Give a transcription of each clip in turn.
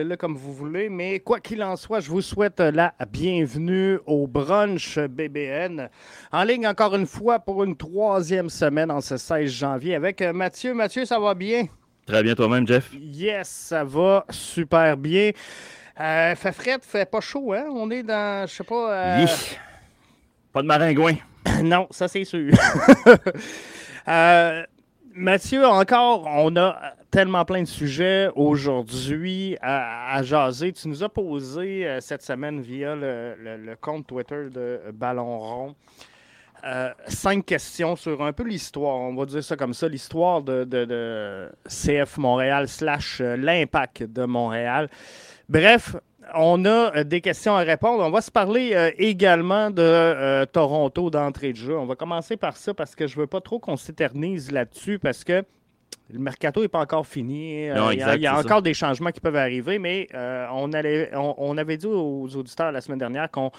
appelez-le comme vous voulez, mais quoi qu'il en soit, je vous souhaite la bienvenue au brunch BBN. En ligne encore une fois pour une troisième semaine en ce 16 janvier avec Mathieu. Mathieu, ça va bien? Très bien toi-même, Jeff? Yes, ça va super bien. Euh, fait fait pas chaud, hein? On est dans, je sais pas... Euh... Pas de maringouin. non, ça c'est sûr. euh, Mathieu, encore, on a tellement plein de sujets aujourd'hui à, jaser. Tu nous as posé euh, cette semaine via le, compte Twitter de Ballon Rond euh, cinq questions sur un peu l'histoire, on va dire ça comme ça, l'histoire de, CF Montréal slash euh, l'impact de Montréal. Bref, on a des questions à répondre. On va se parler également de Toronto d'entrée de jeu. On va commencer par ça parce que je ne veux pas trop qu'on s'éternise là-dessus parce que le mercato n'est pas encore fini. Euh, il y a, encore des changements qui peuvent arriver, mais euh, on, allait, on, avait dit aux auditeurs la semaine dernière qu'on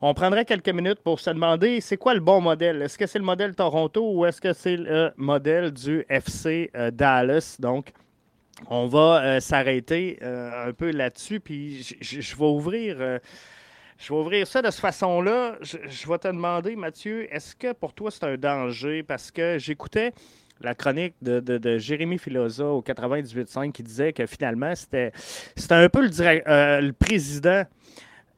on prendrait quelques minutes pour se demander c'est quoi le bon modèle? Est-ce que c'est le modèle Toronto ou est-ce que c'est le modèle du FC euh, Dallas? Donc, on va s'arrêter un peu là-dessus, puis je vais ouvrir. Je vais ouvrir ça de cette façon-là. Je, je, vais te demander, Mathieu, est-ce que pour toi c'est un danger? Parce que j'écoutais la chronique de, de, Jérémy Filosa au 98.5 qui disait que finalement, c'était un peu le, euh, le président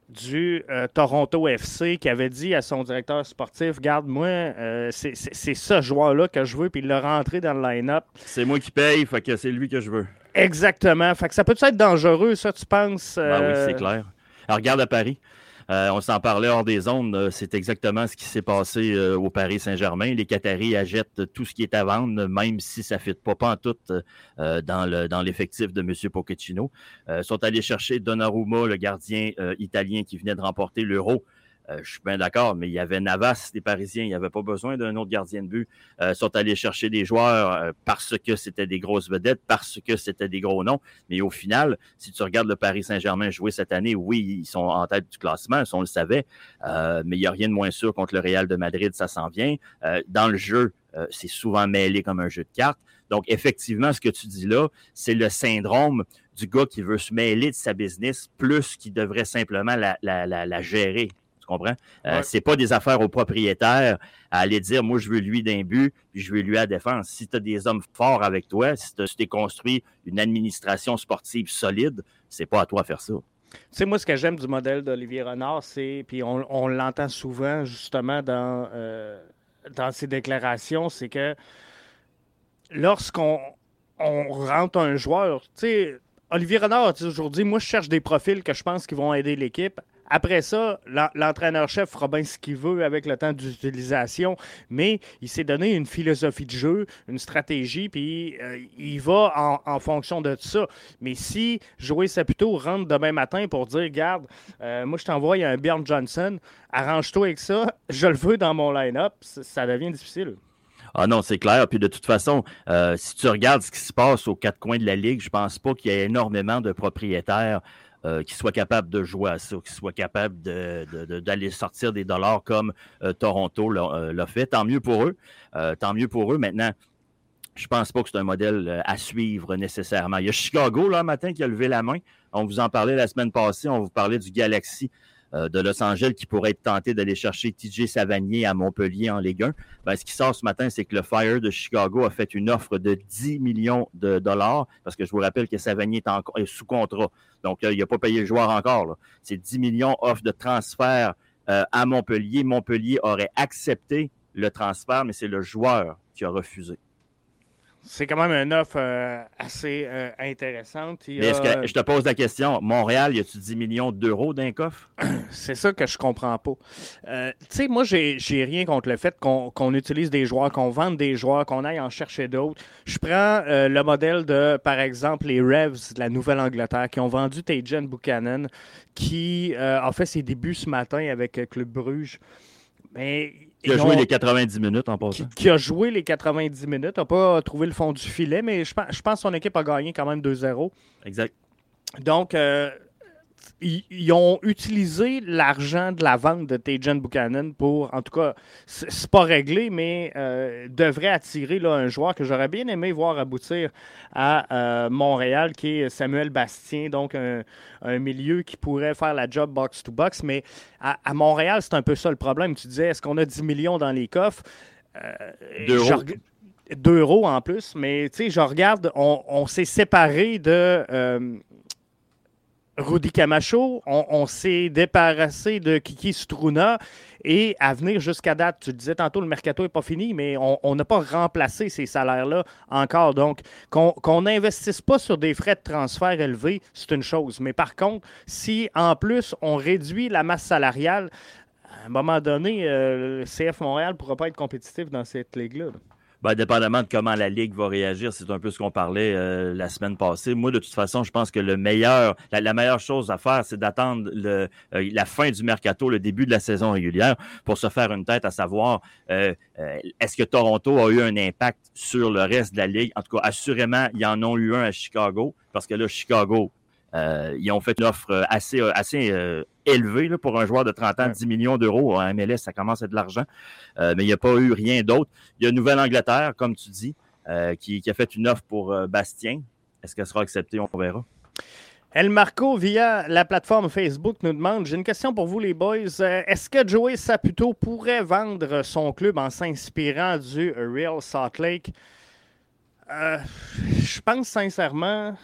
du euh, Toronto FC qui avait dit à son directeur sportif Garde-moi, euh, c'est ce joueur-là que je veux, puis il l'a rentré dans le line-up. C'est moi qui paye, fait que c'est lui que je veux. Exactement. Fait que ça peut être dangereux, ça, tu penses? Ben oui, c'est clair. Alors, regarde à Paris. Euh, on s'en parlait hors des ondes. Euh, c'est exactement ce qui s'est passé euh, au Paris Saint-Germain. Les Qataris achètent tout ce qui est à vendre, même si ça ne fit pas, en tout dans l'effectif de M. Pochettino. Sont allés chercher Donnarumma, le gardien italien qui venait de remporter l'Euro. Euh, je suis bien d'accord, mais il y avait Navas, des Parisiens. Il n'y avait pas besoin d'un autre gardien de but. Euh, ils sont allés chercher des joueurs euh, parce que c'était des grosses vedettes, parce que c'était des gros noms. Mais au final, si tu regardes le Paris Saint-Germain jouer cette année, oui, ils sont en tête du classement, on le savait. mais il n'y a rien de moins sûr contre le Real de Madrid, ça s'en vient. dans le jeu, c'est souvent mêlé comme un jeu de cartes. Donc, effectivement, ce que tu dis là, c'est le syndrome du gars qui veut se mêler de sa business plus qu'il devrait simplement la, la gérer. Tu comprends? Euh, c'est pas des affaires aux propriétaires à aller dire moi je veux lui d'un but, puis je veux lui à défense. Si tu as des hommes forts avec toi, si tu as construit une administration sportive solide, c'est pas à toi de faire ça. Tu sais, moi, ce que j'aime du modèle d'Olivier Renard, c'est, puis on, l'entend souvent justement dans, euh, dans ses déclarations, c'est que lorsqu'on on rentre un joueur, tu sais, Olivier Renard a toujours dit Moi, je cherche des profils que je pense qui vont aider l'équipe. Après ça, l'entraîneur-chef fera bien ce qu'il veut avec le temps d'utilisation, mais il s'est donné une philosophie de jeu, une stratégie, puis euh, il va en, fonction de ça. Mais si Joey Saputo rentre demain matin pour dire Garde, euh, moi je t'envoie un Bjorn Johnson, arrange-toi avec ça, je le veux dans mon line-up, ça devient difficile. Ah non, c'est clair. Puis de toute façon, euh, si tu regardes ce qui se passe aux quatre coins de la Ligue, je pense pas qu'il y ait énormément de propriétaires euh, qui soient capables de jouer à ça, qui soient capables d'aller sortir des dollars comme euh, Toronto euh, l'a fait. Tant mieux pour eux. tant mieux pour eux. Maintenant, je pense pas que c'est un modèle à suivre nécessairement. Il y a Chicago, là, matin, qui a levé la main. On vous en parlait la semaine passée. On vous parlait du Galaxy euh, de Los Angeles qui pourrait être tenté d'aller chercher TJ Savanier à Montpellier en Ligue 1. Ben, ce qui sort ce matin, c'est que le Fire de Chicago a fait une offre de 10 millions de dollars, parce que je vous rappelle que Savanier est, sous contrat. Donc, euh, il n'a pas payé le joueur encore. C'est 10 millions offre de transfert euh, à Montpellier. Montpellier aurait accepté le transfert, mais c'est le joueur qui a refusé. C'est quand même une offre euh, assez euh, intéressante. Mais est-ce que, je te pose la question, Montréal, y a-tu 10 millions d'euros d'un coffre? C'est ça que je comprends pas. Euh, tu sais, moi, j'ai rien contre le fait qu'on utilise des joueurs, qu'on vende des joueurs, qu'on aille en chercher d'autres. Je prends le modèle de, par exemple, les Revs de la Nouvelle-Angleterre qui ont vendu Tajan Buchanan, qui a fait ses débuts ce matin avec Club Bruges. Mais qui a joué les 90 minutes en passant. Qui, a joué les 90 minutes, n'a pas trouvé le fond du filet, mais je pense, je pense que son équipe a gagné quand même 2-0. Exact. Donc, euh, ils, ont utilisé l'argent de la vente de Tajan Buchanan pour, en tout cas, c'est pas réglé, mais euh, devrait attirer là, un joueur que j'aurais bien aimé voir aboutir à euh, Montréal, qui est Samuel Bastien, donc un, milieu qui pourrait faire la job box-to-box. Mais à, Montréal, c'est un peu ça le problème. Tu disais, est-ce qu'on a 10 millions dans les coffres? Euh, D'euros. en plus, mais tu sais, je regarde, on, s'est séparé de euh, Rudy Camacho, on, s'est débarrassé de Kiki Struna et à venir jusqu'à date, tu disais tantôt, le mercato n'est pas fini, mais on n'a pas remplacé ces salaires-là encore. Donc, qu'on n'investisse pas sur des frais de transfert élevés, c'est une chose. Mais par contre, si en plus on réduit la masse salariale, à un moment donné, euh, le CF Montréal ne pourra pas être compétitif dans cette ligue-là. là ben, dépendamment de comment la Ligue va réagir, c'est un peu ce qu'on parlait euh, la semaine passée. Moi, de toute façon, je pense que le meilleur, la, meilleure chose à faire, c'est d'attendre euh, la fin du mercato, le début de la saison régulière, pour se faire une tête à savoir euh, est-ce que Toronto a eu un impact sur le reste de la Ligue? En tout cas, assurément, il y en a eu un à Chicago, parce que là, Chicago, ils ont fait une offre assez, assez élevé là, pour un joueur de 30 ans, 10 millions d'euros en MLS, ça commence à être de l'argent. Euh, mais il n'y a pas eu rien d'autre. Il y a Nouvelle-Angleterre, comme tu dis, euh, qui, a fait une offre pour euh, Bastien. Est-ce qu'elle sera acceptée? On verra. El Marco, via la plateforme Facebook, nous demande J'ai une question pour vous, les boys. Est-ce que Joey Saputo pourrait vendre son club en s'inspirant du Real Salt Lake? Je pense sincèrement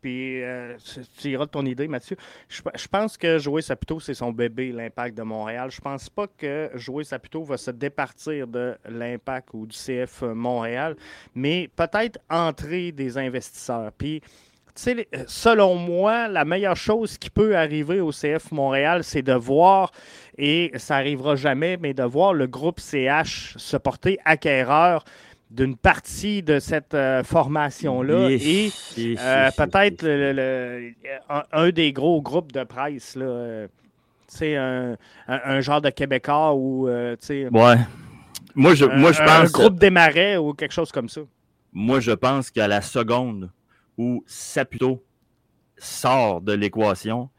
puis euh, tu iras de ton idée, Mathieu. Je, pense que Jouer Saputo, c'est son bébé, l'impact de Montréal. Je pense pas que Jouer Saputo va se départir de l'impact ou du CF Montréal, mais peut-être entrer des investisseurs. Puis, selon moi, la meilleure chose qui peut arriver au CF Montréal, c'est de voir, et ça n'arrivera jamais, mais de voir le groupe CH se porter acquéreur d'une partie de cette euh, formation-là et euh, peut-être un, des gros groupes de presse. Là, c'est euh, un, genre de Québécois ou. ouais. Moi, je, moi, je pense. Un groupe des marais ou quelque chose comme ça. Moi, je pense qu'à la seconde où Saputo sort de l'équation,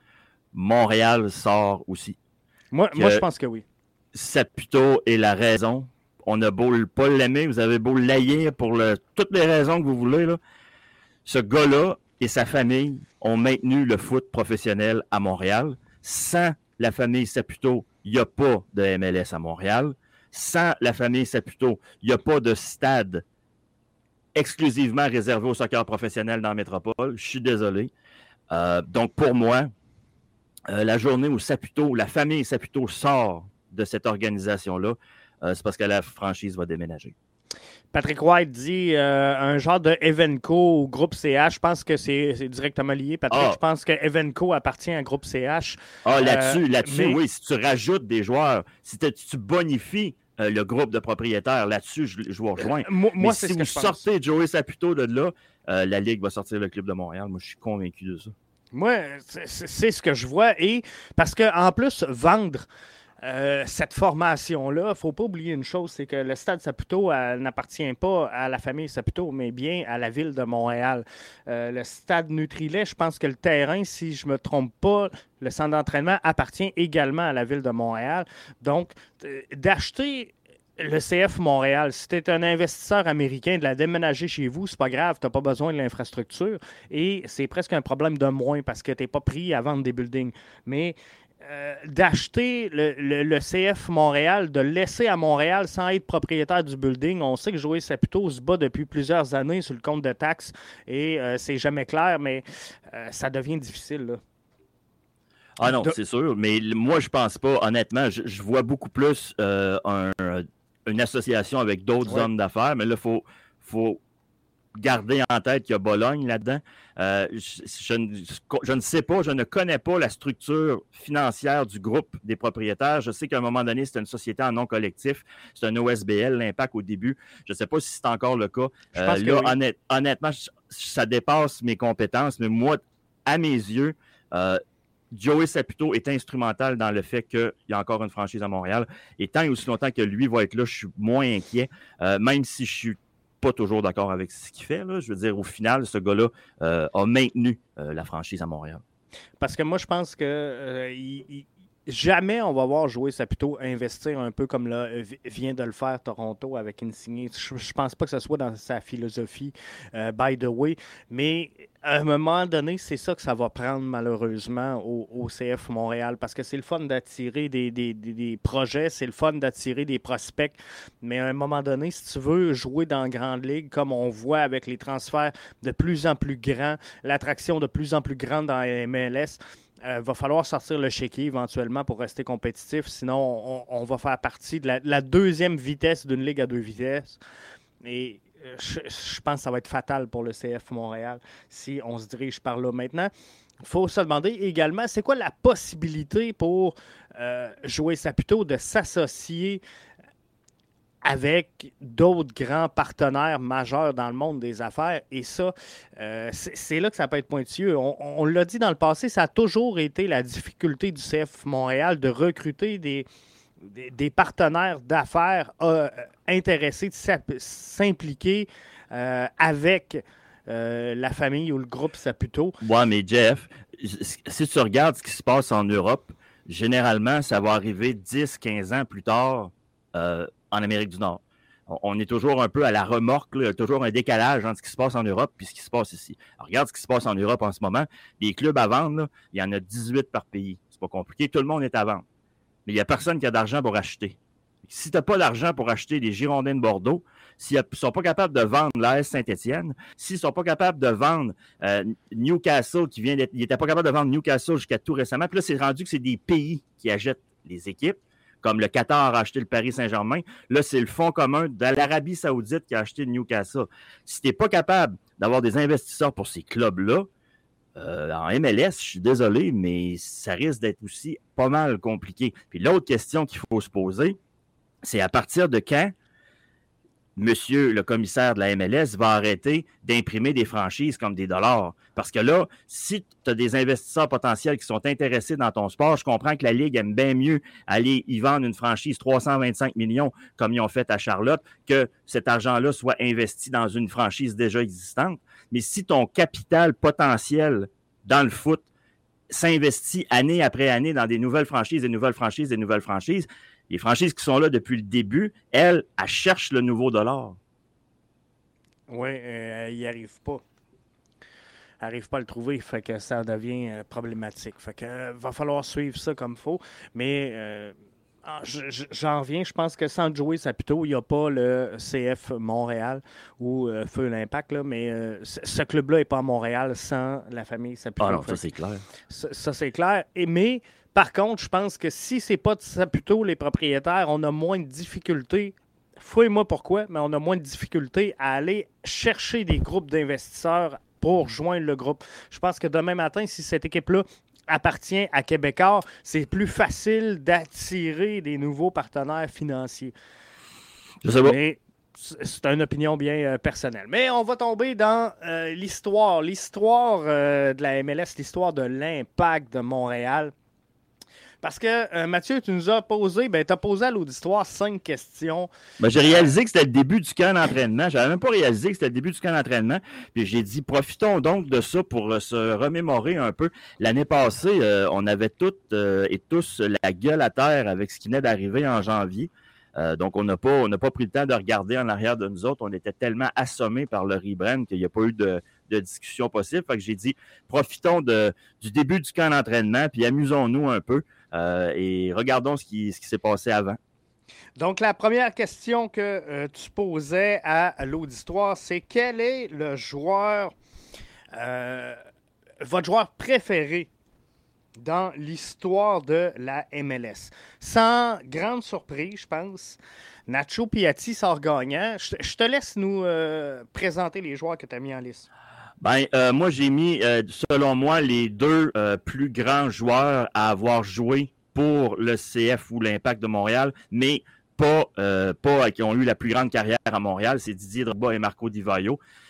Montréal sort aussi. Moi, moi, je pense que oui. Saputo est la raison on a beau pas l'aimer, vous avez beau l'aïr pour toutes les raisons que vous voulez. Ce gars-là et sa famille ont maintenu le foot professionnel à Montréal. Sans la famille Saputo, il n'y a pas de MLS à Montréal. Sans la famille Saputo, il n'y a pas de stade exclusivement réservé au soccer professionnel dans la métropole. Je suis désolé. Euh, donc, pour moi, euh, la journée où Saputo, la famille Saputo sort de cette organisation-là, c'est parce que la franchise va déménager. Patrick White dit euh, un genre de Evenco ou groupe CH. Je pense que c'est directement lié, Patrick. Ah. Je pense que Evenco appartient à groupe CH. Ah, là-dessus, euh, là-dessus, oui. Si tu rajoutes des joueurs, si tu bonifies le groupe de propriétaires, là-dessus, je, vous rejoins. moi, c'est si vous sortez Joey Saputo de là, la Ligue va sortir le club de Montréal. Moi, je suis convaincu de ça. Moi, c'est ce que je vois. Et parce qu'en plus, vendre. Euh, cette formation-là, il ne faut pas oublier une chose, c'est que le stade Saputo n'appartient pas à la famille Saputo, mais bien à la ville de Montréal. Euh, le stade Nutrilet, je pense que le terrain, si je ne me trompe pas, le centre d'entraînement appartient également à la ville de Montréal. Donc, euh, d'acheter le CF Montréal, si tu es un investisseur américain, de la déménager chez vous, c'est pas grave, tu n'as pas besoin de l'infrastructure et c'est presque un problème de moins parce que tu n'es pas pris à vendre des buildings. Mais euh, d'acheter le, CF Montréal, de laisser à Montréal sans être propriétaire du building. On sait que Joey Saputo se bat depuis plusieurs années sur le compte de taxes et euh, c'est jamais clair, mais euh, ça devient difficile. Ah non, c'est sûr, mais moi je pense pas, honnêtement, je, vois beaucoup plus une association avec d'autres hommes d'affaires, mais là, il faut, faut garder en tête qu'il y a Bologne là-dedans. Euh, je, ne sais pas, je ne connais pas la structure financière du groupe des propriétaires. Je sais qu'à un moment donné, c'était une société en nom collectif. C'est un OSBL, l'impact au début. Je ne sais pas si c'est encore le cas. Euh, là, honnêtement, ça dépasse mes compétences, mais moi, à mes yeux, euh, Joey Saputo est instrumental dans le fait qu'il y a encore une franchise à Montréal. Et tant et aussi longtemps que lui va être là, je suis moins inquiet, même si je suis pas toujours d'accord avec ce qu'il fait. Je veux dire, au final, ce gars-là euh, a maintenu euh, la franchise à Montréal. Parce que moi, je pense que euh, jamais on va voir jouer plutôt investir un peu comme là, vient de le faire Toronto avec Insigne. Je, ne pense pas que ce soit dans sa philosophie, by the way, mais à un moment donné, c'est ça que ça va prendre malheureusement au, CF Montréal parce que c'est le fun d'attirer des, projets, c'est le fun d'attirer des prospects, mais à un moment donné, si tu veux jouer dans la grande ligue, comme on voit avec les transferts de plus en plus grands, l'attraction de plus en plus grande dans la MLS, il euh, va falloir sortir le chéquier éventuellement pour rester compétitif. Sinon, on, va faire partie de la, deuxième vitesse d'une ligue à deux vitesses. Et je, pense que ça va être fatal pour le CF Montréal si on se dirige par là maintenant. Il faut se demander également, c'est quoi la possibilité pour euh, jouer Saputo de s'associer avec d'autres grands partenaires majeurs dans le monde des affaires? Et ça, euh, c'est là que ça peut être pointilleux. On, l'a dit dans le passé, ça a toujours été la difficulté du CF Montréal de recruter des, des, partenaires d'affaires euh, intéressés de s'impliquer euh, avec la famille ou le groupe Saputo. Oui, mais Jeff, si tu regardes ce qui se passe en Europe, généralement, ça va arriver 10, 15 ans plus tard en Amérique du Nord. On est toujours un peu à la remorque, a toujours un décalage entre ce qui se passe en Europe et ce qui se passe ici. regarde ce qui se passe en Europe en ce moment. Les clubs à vendre, il y en a 18 par pays. C'est pas compliqué, tout le monde est à vendre. Il n'y a personne qui a d'argent pour acheter. Si tu n'as pas d'argent pour acheter les Girondins de Bordeaux, s'ils ne sont pas capables de vendre l'AS Saint-Étienne, s'ils ne sont pas capables de vendre euh, Newcastle, qui vient d'être. Ils n'étaient pas capables de vendre Newcastle jusqu'à tout récemment. Puis là, c'est rendu que c'est des pays qui achètent les équipes comme le Qatar a acheté le Paris Saint-Germain. Là, c'est le fonds commun de l'Arabie Saoudite qui a acheté le Newcastle. Si tu n'es pas capable d'avoir des investisseurs pour ces clubs-là, euh, en MLS, je suis désolé, mais ça risque d'être aussi pas mal compliqué. Puis l'autre question qu'il faut se poser, c'est à partir de quand monsieur le commissaire de la MLS va arrêter d'imprimer des franchises comme des dollars? Parce que là, si tu as des investisseurs potentiels qui sont intéressés dans ton sport, je comprends que la Ligue aime bien mieux aller y vendre une franchise 325 millions comme ils ont fait à Charlotte que cet argent-là soit investi dans une franchise déjà existante. Mais si ton capital potentiel dans le foot s'investit année après année dans des nouvelles franchises, des nouvelles franchises, des nouvelles franchises, les franchises qui sont là depuis le début, elles, elles cherchent le nouveau dollar. Oui, euh, elles n'y arrivent pas. N'arrivent pas à le trouver, fait que ça devient euh, problématique. Fait que euh, va falloir suivre ça comme faut. Mais ah, j'en reviens, je pense que sans Joey Saputo, il n'y a pas le CF Montréal ou Feu l'Impact, mais ce club-là n'est pas à Montréal sans la famille Saputo. Ah non, ça c'est clair. Ça, c'est clair. Et, mais par contre, je pense que si c'est pas de Saputo, les propriétaires, on a moins de difficultés. Fouille-moi pourquoi, mais on a moins de difficultés à aller chercher des groupes d'investisseurs pour joindre le groupe. Je pense que demain matin, si cette équipe-là appartient à Québécois, c'est plus facile d'attirer des nouveaux partenaires financiers. Je sais pas. c'est une opinion bien euh, personnelle. Mais on va tomber dans euh, l'histoire. L'histoire euh, de la MLS, l'histoire de l'impact de Montréal. Parce que, euh, Mathieu, tu nous as posé, ben, tu as posé à l'auditoire cinq questions. Ben, j'ai réalisé que c'était le début du camp d'entraînement. J'avais même pas réalisé que c'était le début du camp d'entraînement. Puis j'ai dit, profitons donc de ça pour euh, se remémorer un peu. L'année passée, euh, on avait toutes et tous la gueule à terre avec ce qui venait d'arriver en janvier. donc, on n'a pas, pas pris le temps de regarder en arrière de nous autres. On était tellement assommés par le rebrand qu'il n'y a pas eu de, discussion possible. Fait que j'ai dit, profitons de, du début du camp d'entraînement, puis amusons-nous un peu. Euh, et regardons ce qui, s'est passé avant. Donc, la première question que euh, tu posais à l'auditoire, c'est quel est le joueur, euh, votre joueur préféré dans l'histoire de la MLS? Sans grande surprise, je pense, Nacho Piatti sort gagnant. Je, te laisse nous présenter les joueurs que tu as mis en liste. Ben, euh, moi, j'ai mis, euh, selon moi, les deux euh, plus grands joueurs à avoir joué pour le CF ou l'Impact de Montréal, mais pas, pas qui ont eu la plus grande carrière à Montréal. C'est Didier Drogba et Marco Di.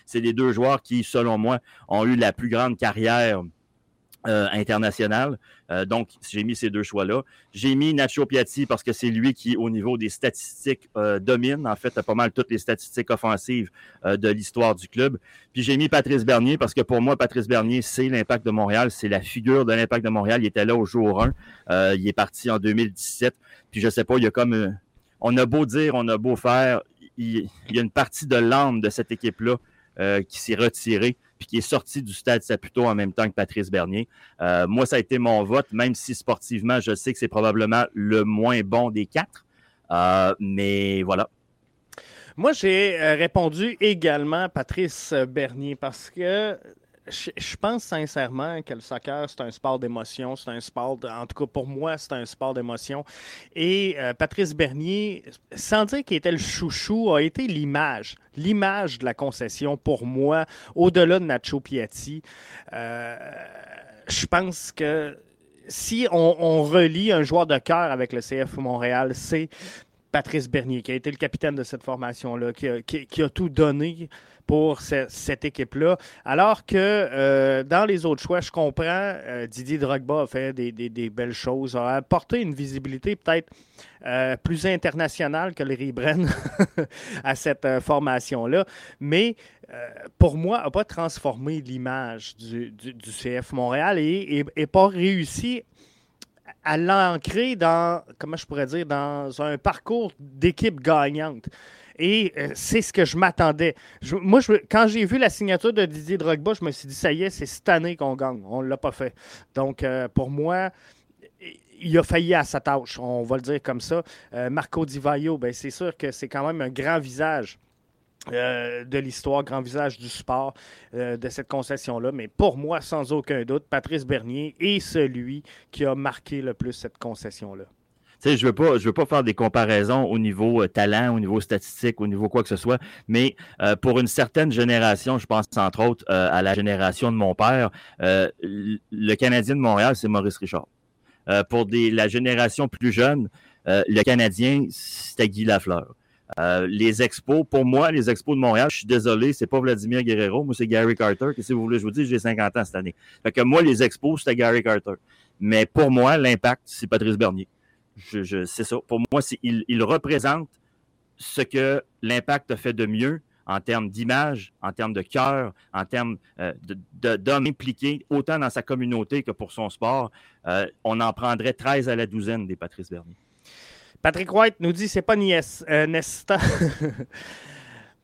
C'est les deux joueurs qui, selon moi, ont eu la plus grande carrière euh, international. Euh, donc, j'ai mis ces deux choix-là. J'ai mis Nacho Piatti parce que c'est lui qui, au niveau des statistiques, euh, domine. En fait, pas mal toutes les statistiques offensives de l'histoire du club. Puis j'ai mis Patrice Bernier parce que pour moi, Patrice Bernier, c'est l'impact de Montréal. C'est la figure de l'impact de Montréal. Il était là au jour 1. il est parti en 2017. Puis je sais pas, il y a comme... on a beau dire, on a beau faire, il, il y a une partie de l'âme de cette équipe-là qui s'est retirée puis qui est sorti du stade Saputo en même temps que Patrice Bernier. Euh, moi, ça a été mon vote, même si sportivement, je sais que c'est probablement le moins bon des quatre. Euh, mais voilà. Moi, j'ai euh, répondu également Patrice Bernier parce que je, pense sincèrement que le soccer, c'est un sport d'émotion. C'est un sport, en tout cas pour moi, c'est un sport d'émotion. Et euh, Patrice Bernier, sans dire qu'il était le chouchou, a été l'image, l'image de la concession pour moi, au-delà de Nacho Piatti. Euh, je pense que si on, relie un joueur de cœur avec le CF Montréal, c'est Patrice Bernier, qui a été le capitaine de cette formation-là, qui, a tout donné pour cette équipe-là. Alors que euh, dans les autres choix, je comprends, euh, Didier Drogba a fait des, belles choses, a apporté une visibilité peut-être euh, plus internationale que les Ribren à cette formation-là. Mais pour moi, n'a pas transformé l'image du, CF Montréal et n'a pas réussi à l'ancrer dans, comment je pourrais dire, dans un parcours d'équipe gagnante. Et euh, c'est ce que je m'attendais. moi, quand j'ai vu la signature de Didier Drogba, je me suis dit, ça y est, c'est cette année qu'on gagne. On ne l'a pas fait. Donc, euh, pour moi, il a failli à sa tâche, on va le dire comme ça. Euh, Marco Di Vaio, ben, c'est sûr que c'est quand même un grand visage. de l'histoire, grand visage du sport de cette concession-là. Mais pour moi, sans aucun doute, Patrice Bernier est celui qui a marqué le plus cette concession-là je ne veux, pas, je veux pas faire des comparaisons au niveau euh, talent, au niveau statistique, au niveau quoi que ce soit, mais euh, pour une certaine génération, je pense entre autres euh, à la génération de mon père, le Canadien de Montréal, c'est Maurice Richard. pour des, la génération plus jeune, le Canadien, c'était Guy Lafleur. les expos, pour moi, les expos de Montréal, je suis désolé, c'est pas Vladimir Guerrero, moi c'est Gary Carter, que si vous voulez, je vous dis, j'ai 50 ans cette année. Fait que moi, les expos, c'était Gary Carter. Mais pour moi, l'impact, c'est Patrice Bernier c'est ça. Pour moi, il, représente ce que l'impact a fait de mieux en termes d'image, en termes de cœur, en termes euh, d'hommes impliqués, autant dans sa communauté que pour son sport. Euh, on en prendrait 13 à la douzaine des Patrice Bernier. Patrick White nous dit c'est pas Nies, euh,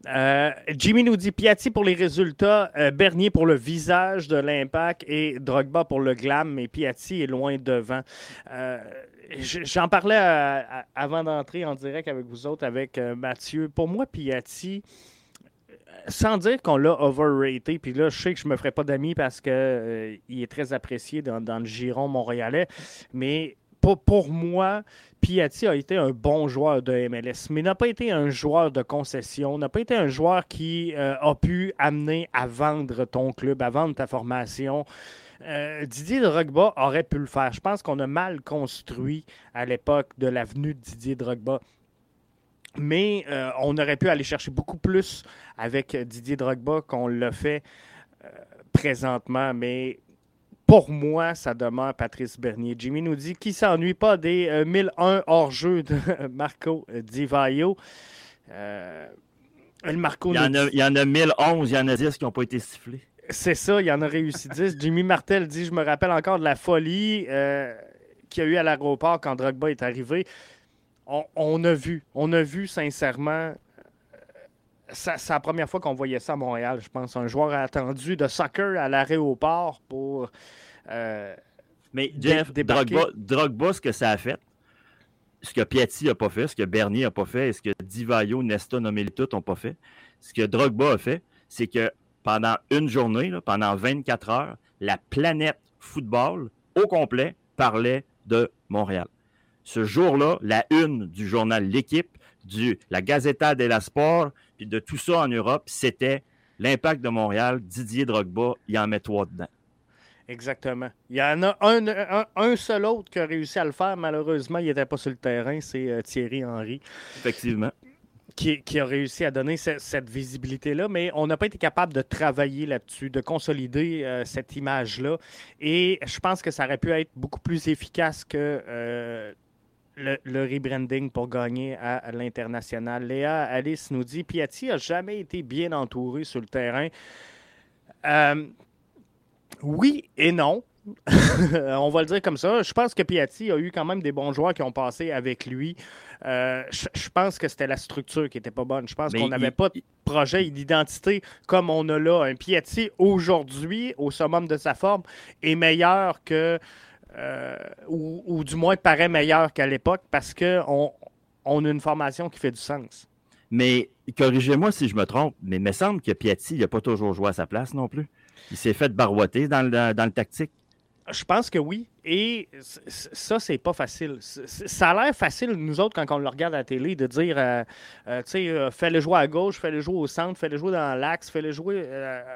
Nesta. Jimmy nous dit Piatti pour les résultats, Bernier pour le visage de l'impact et Drogba pour le glam, mais Piatti est loin devant. J'en parlais avant d'entrer en direct avec vous autres, avec euh, Mathieu. Pour moi, Piatti, sans dire qu'on l'a overrated, puis là, je sais que je me ferai pas d'amis parce qu'il euh, est très apprécié dans, le giron montréalais, mais pour, pour moi, Piatti a été un bon joueur de MLS, mais n'a pas été un joueur de concession, n'a pas été un joueur qui euh, a pu amener à vendre ton club, à vendre ta formation. Euh, Didier Drogba aurait pu le faire. Je pense qu'on a mal construit à l'époque de l'avenue de Didier Drogba. Mais euh, on aurait pu aller chercher beaucoup plus avec Didier Drogba qu'on l'a fait présentement. Mais pour moi, ça demeure Patrice Bernier. Jimmy nous dit qu'il ne s'ennuie pas des 1001 hors-jeu de Marco Di Vaio. Marco il, y en a, il y en a 1011, il y en a 10 qui n'ont pas été sifflés. C'est ça, il y en a réussi 10. Jimmy Martel dit Je me rappelle encore de la folie euh, qu'il y a eu à l'aéroport quand Drogba est arrivé. On, a vu, on a vu sincèrement. C'est la première fois qu'on voyait ça à Montréal, je pense. Un joueur attendu de soccer à l'aéroport pour. Euh, Mais Jeff, Drogba, Drogba, ce que ça a fait, ce que Piatti n'a pas fait, ce que Bernier n'a pas fait, et ce que Divayo, Nesta, nommé tout n'ont pas fait, ce que Drogba a fait, c'est que pendant une journée, pendant 24 heures, la planète football au complet parlait de Montréal. Ce jour-là, la une du journal L'équipe, du la Gazeta la Sport, puis de tout ça en Europe, c'était l'impact de Montréal. Didier Drogba, il en met trois dedans. Exactement. Il y en a un, seul autre qui a réussi à le faire. Malheureusement, il n'était pas sur le terrain. C'est euh, Thierry Henry. Effectivement qui, a réussi à donner cette, visibilité-là, mais on n'a pas été capable de travailler là-dessus, de consolider euh, cette image-là. Et je pense que ça aurait pu être beaucoup plus efficace que euh, le, rebranding pour gagner à, l'international. Léa Alice nous dit Piatti n'a jamais été bien entouré sur le terrain. Euh, oui et non. on va le dire comme ça. Je pense que Piatti a eu quand même des bons joueurs qui ont passé avec lui. Euh, je, pense que c'était la structure qui n'était pas bonne. Je pense qu'on n'avait pas de projet d'identité comme on a là. Un Piatti, aujourd'hui, au summum de sa forme, est meilleur que. Euh, ou, du moins paraît meilleur qu'à l'époque parce qu'on on a une formation qui fait du sens. Mais corrigez-moi si je me trompe, mais il me semble que Piatti n'a pas toujours joué à sa place non plus. Il s'est fait barouetter dans le tactique. Je pense que oui. Et ça, c'est pas facile. Ça a l'air facile, nous autres, quand on le regarde à la télé, de dire, euh, euh, tu sais, euh, fais-le jouer à gauche, fais-le jouer au centre, fais-le jouer dans l'axe, fais-le jouer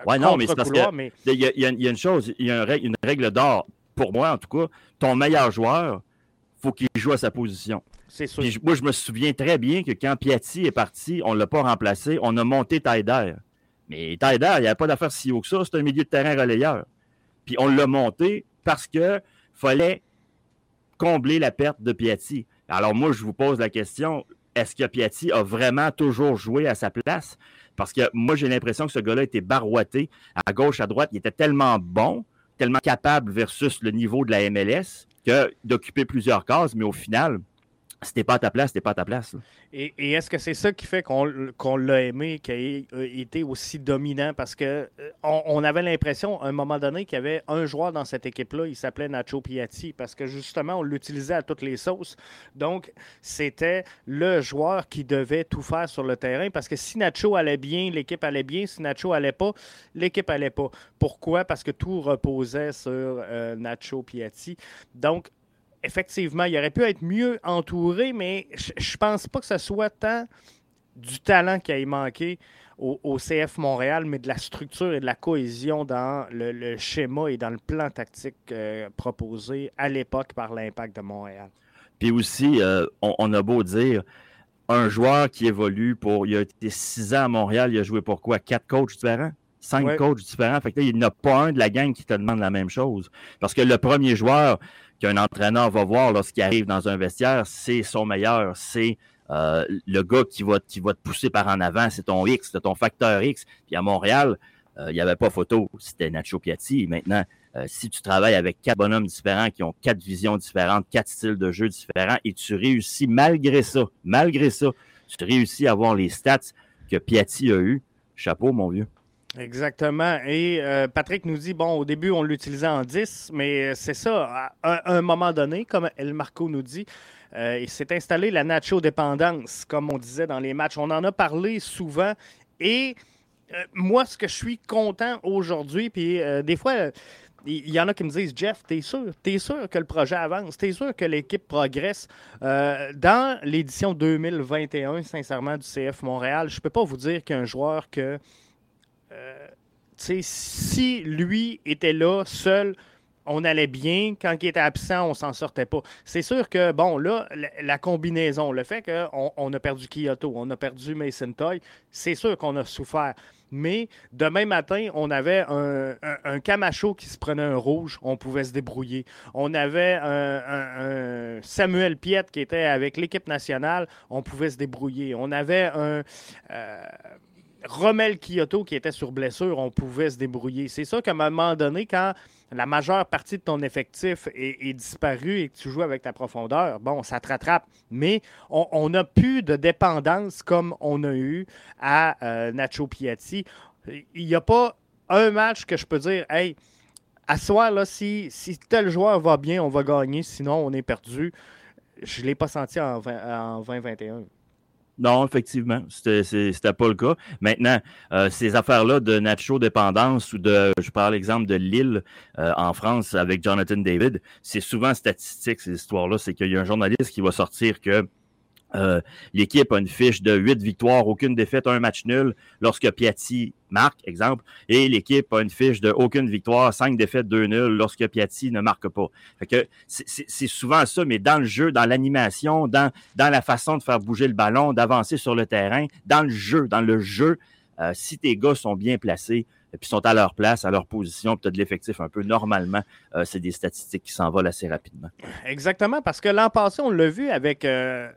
ouais, non, mais c'est parce que mais... il, y a, une chose, il y a une règle, d'or, pour moi en tout cas, ton meilleur joueur, faut qu'il joue à sa position. C'est sûr. moi, je me souviens très bien que quand Piatti est parti, on ne l'a pas remplacé, on a monté Taider. Mais Taider, il n'y avait pas d'affaire si haut que ça, c'est un milieu de terrain relayeur. Puis on l'a monté parce qu'il fallait combler la perte de Piatti. Alors moi, je vous pose la question, est-ce que Piatti a vraiment toujours joué à sa place? Parce que moi, j'ai l'impression que ce gars-là était barouetté à gauche, à droite. Il était tellement bon, tellement capable versus le niveau de la MLS que d'occuper plusieurs cases, mais au final, c'était pas à ta place, c'était pas à ta place. Et, est-ce que c'est ça qui fait qu'on l'a aimé, qu'il a été aussi dominant? Parce que euh, on, avait l'impression, à un moment donné, qu'il y avait un joueur dans cette équipe-là, il s'appelait Nacho Piatti, parce que justement, on l'utilisait à toutes les sauces. Donc, c'était le joueur qui devait tout faire sur le terrain, parce que si Nacho allait bien, l'équipe allait bien. Si Nacho allait pas, l'équipe allait pas. Pourquoi? Parce que tout reposait sur euh, Nacho Piatti. Donc, effectivement, il aurait pu être mieux entouré, mais je, ne pense pas que ce soit tant du talent qui a manqué au, CF Montréal, mais de la structure et de la cohésion dans le, schéma et dans le plan tactique euh, proposé à l'époque par l'Impact de Montréal. Puis aussi, euh, on, a beau dire, un joueur qui évolue pour. Il a été six ans à Montréal, il a joué pour quoi? Quatre coachs différents? Cinq coachs différents? Fait que il n'y en a pas un de la gang qui te demande la même chose. Parce que le premier joueur, qu'un entraîneur va voir lorsqu'il arrive dans un vestiaire, c'est son meilleur, c'est euh, le gars qui va, qui va te pousser par en avant, c'est ton X, c'est ton facteur X. Puis à Montréal, euh, il n'y avait pas photo, c'était Nacho Piatti. Maintenant, euh, si tu travailles avec quatre bonhommes différents qui ont quatre visions différentes, quatre styles de jeu différents, et tu réussis malgré ça, malgré ça, tu réussis à avoir les stats que Piatti a eu, chapeau, mon vieux. Exactement. Et euh, Patrick nous dit, bon, au début, on l'utilisait en 10, mais c'est ça, à un, moment donné, comme El Marco nous dit, euh, il s'est installé la nacho-dépendance, comme on disait dans les matchs. On en a parlé souvent. Et euh, moi, ce que je suis content aujourd'hui, puis des fois, il y en a qui me disent Jeff, t'es sûr, t'es sûr que le projet avance, t'es sûr que l'équipe progresse? dans l'édition 2021, sincèrement, du CF Montréal, je peux pas vous dire qu'un joueur que euh, si lui était là, seul, on allait bien. Quand il était absent, on s'en sortait pas. C'est sûr que, bon, là, la, combinaison, le fait qu'on on a perdu Kyoto, on a perdu Mason Toy, c'est sûr qu'on a souffert. Mais demain matin, on avait un, Camacho qui se prenait un rouge, on pouvait se débrouiller. On avait un, Samuel Piet qui était avec l'équipe nationale, on pouvait se débrouiller. On avait un. Euh, Romel Kyoto qui était sur blessure, on pouvait se débrouiller. C'est ça qu'à un moment donné, quand la majeure partie de ton effectif est, disparue et que tu joues avec ta profondeur, bon, ça te rattrape. Mais on n'a plus de dépendance comme on a eu à euh, Nacho Piatti. Il n'y a pas un match que je peux dire, hey, à soir, là, si, tel joueur va bien, on va gagner, sinon on est perdu. Je ne l'ai pas senti en, en 2021. Non, effectivement, c'était pas le cas. Maintenant, euh, ces affaires-là de Nacho dépendance ou de, je parle l'exemple de Lille euh, en France avec Jonathan David, c'est souvent statistique ces histoires-là. C'est qu'il y a un journaliste qui va sortir que euh, l'équipe a une fiche de huit victoires, aucune défaite, un match nul lorsque Piatti marque, exemple, et l'équipe a une fiche de aucune victoire, cinq défaites, deux nuls lorsque Piatti ne marque pas. C'est souvent ça, mais dans le jeu, dans l'animation, dans, la façon de faire bouger le ballon, d'avancer sur le terrain, dans le jeu, dans le jeu, euh, si tes gars sont bien placés, et puis sont à leur place, à leur position, puis tu as de l'effectif un peu normalement, euh, c'est des statistiques qui s'envolent assez rapidement. Exactement, parce que l'an passé, on l'a vu avec euh,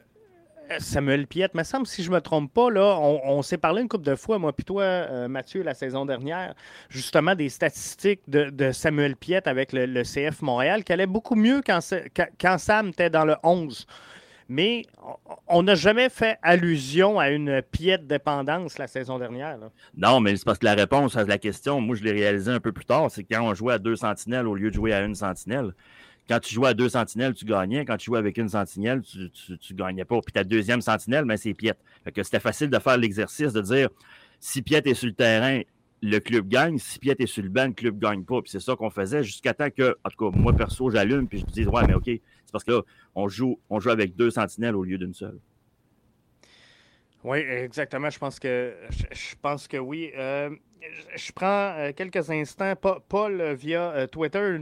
Samuel Piette. Me semble, si je ne me trompe pas, là, on, s'est parlé une couple de fois, moi puis toi, euh, Mathieu, la saison dernière, justement des statistiques de, Samuel Piette avec le, CF Montréal, qui allait beaucoup mieux quand, Sam était dans le 11 mais on n'a jamais fait allusion à une piète dépendance la saison dernière. Non, mais c'est parce que la réponse à la question, moi je l'ai réalisé un peu plus tard, c'est quand on jouait à deux sentinelles au lieu de jouer à une sentinelle. Quand tu jouais à deux sentinelles, tu gagnais. Quand tu jouais avec une sentinelle, tu ne gagnais pas. Puis ta deuxième sentinelle, ben, c'est Piette. que c'était facile de faire l'exercice de dire si Piette est sur le terrain, le club gagne. Si Piette est sur le banc, le club ne gagne pas. Puis c'est ça qu'on faisait jusqu'à temps que, en tout cas, moi perso, j'allume puis je me dis ouais, mais OK, c'est parce que là, on joue, on joue avec deux sentinelles au lieu d'une seule. Oui, exactement. Je pense que je, pense que oui. Euh, je prends euh, quelques instants. Paul, euh, via euh, Twitter,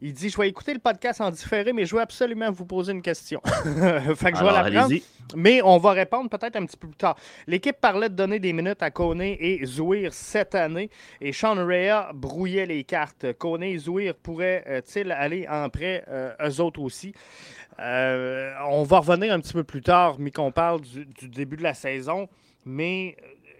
il dit Je vais écouter le podcast en différé, mais je veux absolument vous poser une question. fait que je vais la prendre. Mais on va répondre peut-être un petit peu plus tard. L'équipe parlait de donner des minutes à Kone et Zouir cette année. Et Sean Rea brouillait les cartes. Kone et Zouir pourraient-ils aller en prêt, eux autres aussi? On va revenir un petit peu plus tard, mais qu'on parle du, du début de la saison. Mais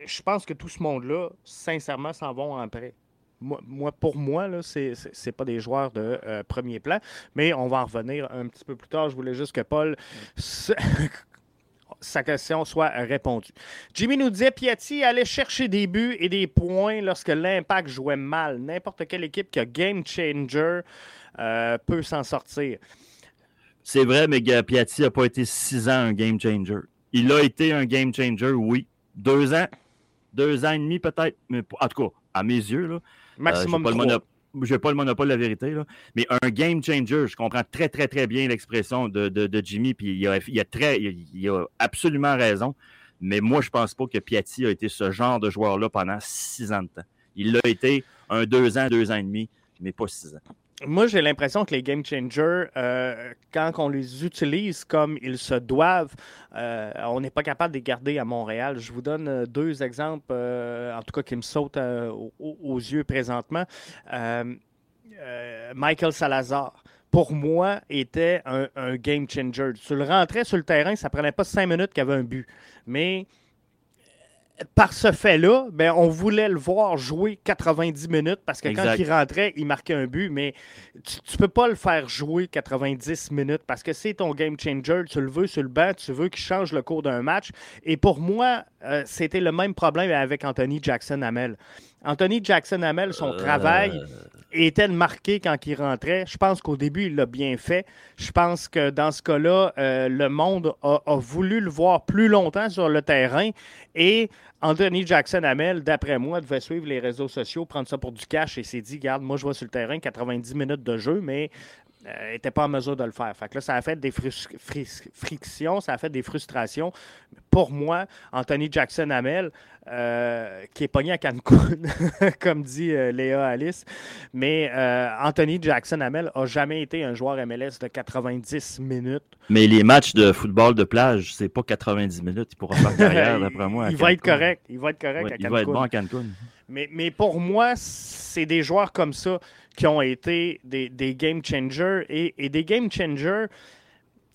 je pense que tout ce monde-là, sincèrement, s'en vont en prêt. Moi, pour moi, ce n'est pas des joueurs de euh, premier plan, mais on va en revenir un petit peu plus tard. Je voulais juste que Paul, sa question soit répondue. Jimmy nous disait Piatti allait chercher des buts et des points lorsque l'impact jouait mal. N'importe quelle équipe qui a game changer euh, peut s'en sortir. C'est vrai, mais Piatti n'a pas été six ans un game changer. Il a été un game changer, oui. Deux ans, deux ans et demi peut-être, mais en tout cas, à mes yeux, là, maximum euh, je n'ai pas le monopole de la vérité, là, mais un game changer, je comprends très, très, très bien l'expression de, de, Jimmy, puis il a, il, a très, il, a absolument raison, mais moi, je ne pense pas que Piatti a été ce genre de joueur-là pendant six ans de temps. Il l'a été un deux ans, deux ans et demi, mais pas six ans moi, j'ai l'impression que les game changers, euh, quand on les utilise comme ils se doivent, euh, on n'est pas capable de les garder à Montréal. Je vous donne euh, deux exemples, en tout cas qui me sautent aux, yeux présentement. Michael Salazar pour moi, était un, un, game changer. Tu le rentrais sur le terrain, ça prenait pas cinq minutes qu'il avait un but. Mais par ce fait-là, ben, on voulait le voir jouer 90 minutes parce que quand il rentrait, il marquait un but, mais tu ne peux pas le faire jouer 90 minutes parce que c'est ton game changer. Tu le veux sur le banc, tu veux qu'il change le cours d'un match. Et pour moi, euh, c'était le même problème avec Anthony Jackson-Hamel. Anthony Jackson-Hamel, son euh. travail était de marquer quand il rentrait. Je pense qu'au début, il l'a bien fait. Je pense que dans ce cas-là, euh, le monde a, voulu le voir plus longtemps sur le terrain et Anthony Jackson-Hamel, d'après moi, devait suivre les réseaux sociaux, prendre ça pour du cash et s'est dit, garde, moi je vais sur le terrain 90 minutes de jeu, mais n'était euh, pas en mesure de le faire. Fait que là, ça a fait des frictions, ça a fait des frustrations. Pour moi, Anthony Jackson Hamel, euh, qui est pogné à Cancun, comme dit euh, Léa Alice, mais Anthony Jackson Hamel n'a jamais été un joueur MLS de 90 minutes. Mais les matchs de football de plage, c'est pas 90 minutes. Il pourra faire carrière, d'après moi. il va être correct. Il va être correct à Il va être bon à Cancun. Mais, mais pour moi, c'est des joueurs comme ça qui ont été des, game changers et, des game changers.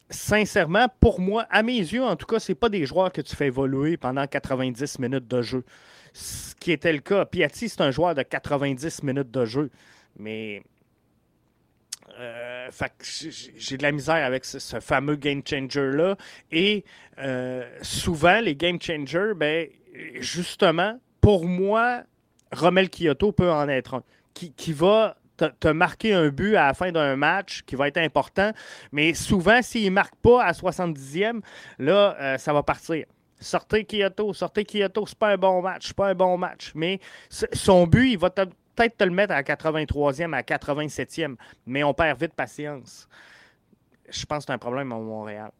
Sincèrement, pour moi, à mes yeux, en tout cas, ce pas des joueurs que tu fais évoluer pendant 90 minutes de jeu. Ce qui était le cas. Piatti, c'est un joueur de 90 minutes de jeu. Mais euh, j'ai de la misère avec ce, fameux game changer-là. Et euh, souvent, les game changers, ben, justement, pour moi, Romel Kyoto peut en être un. Qui, qui va tu as marqué un but à la fin d'un match qui va être important, mais souvent, s'il ne marque pas à 70e, là, euh, ça va partir. Sortez Kyoto, sortez Kyoto, c'est pas un bon match, c'est pas un bon match. Mais son but, il va peut-être te le mettre à 83e, à 87e, mais on perd vite patience. Je pense que c'est un problème à Montréal.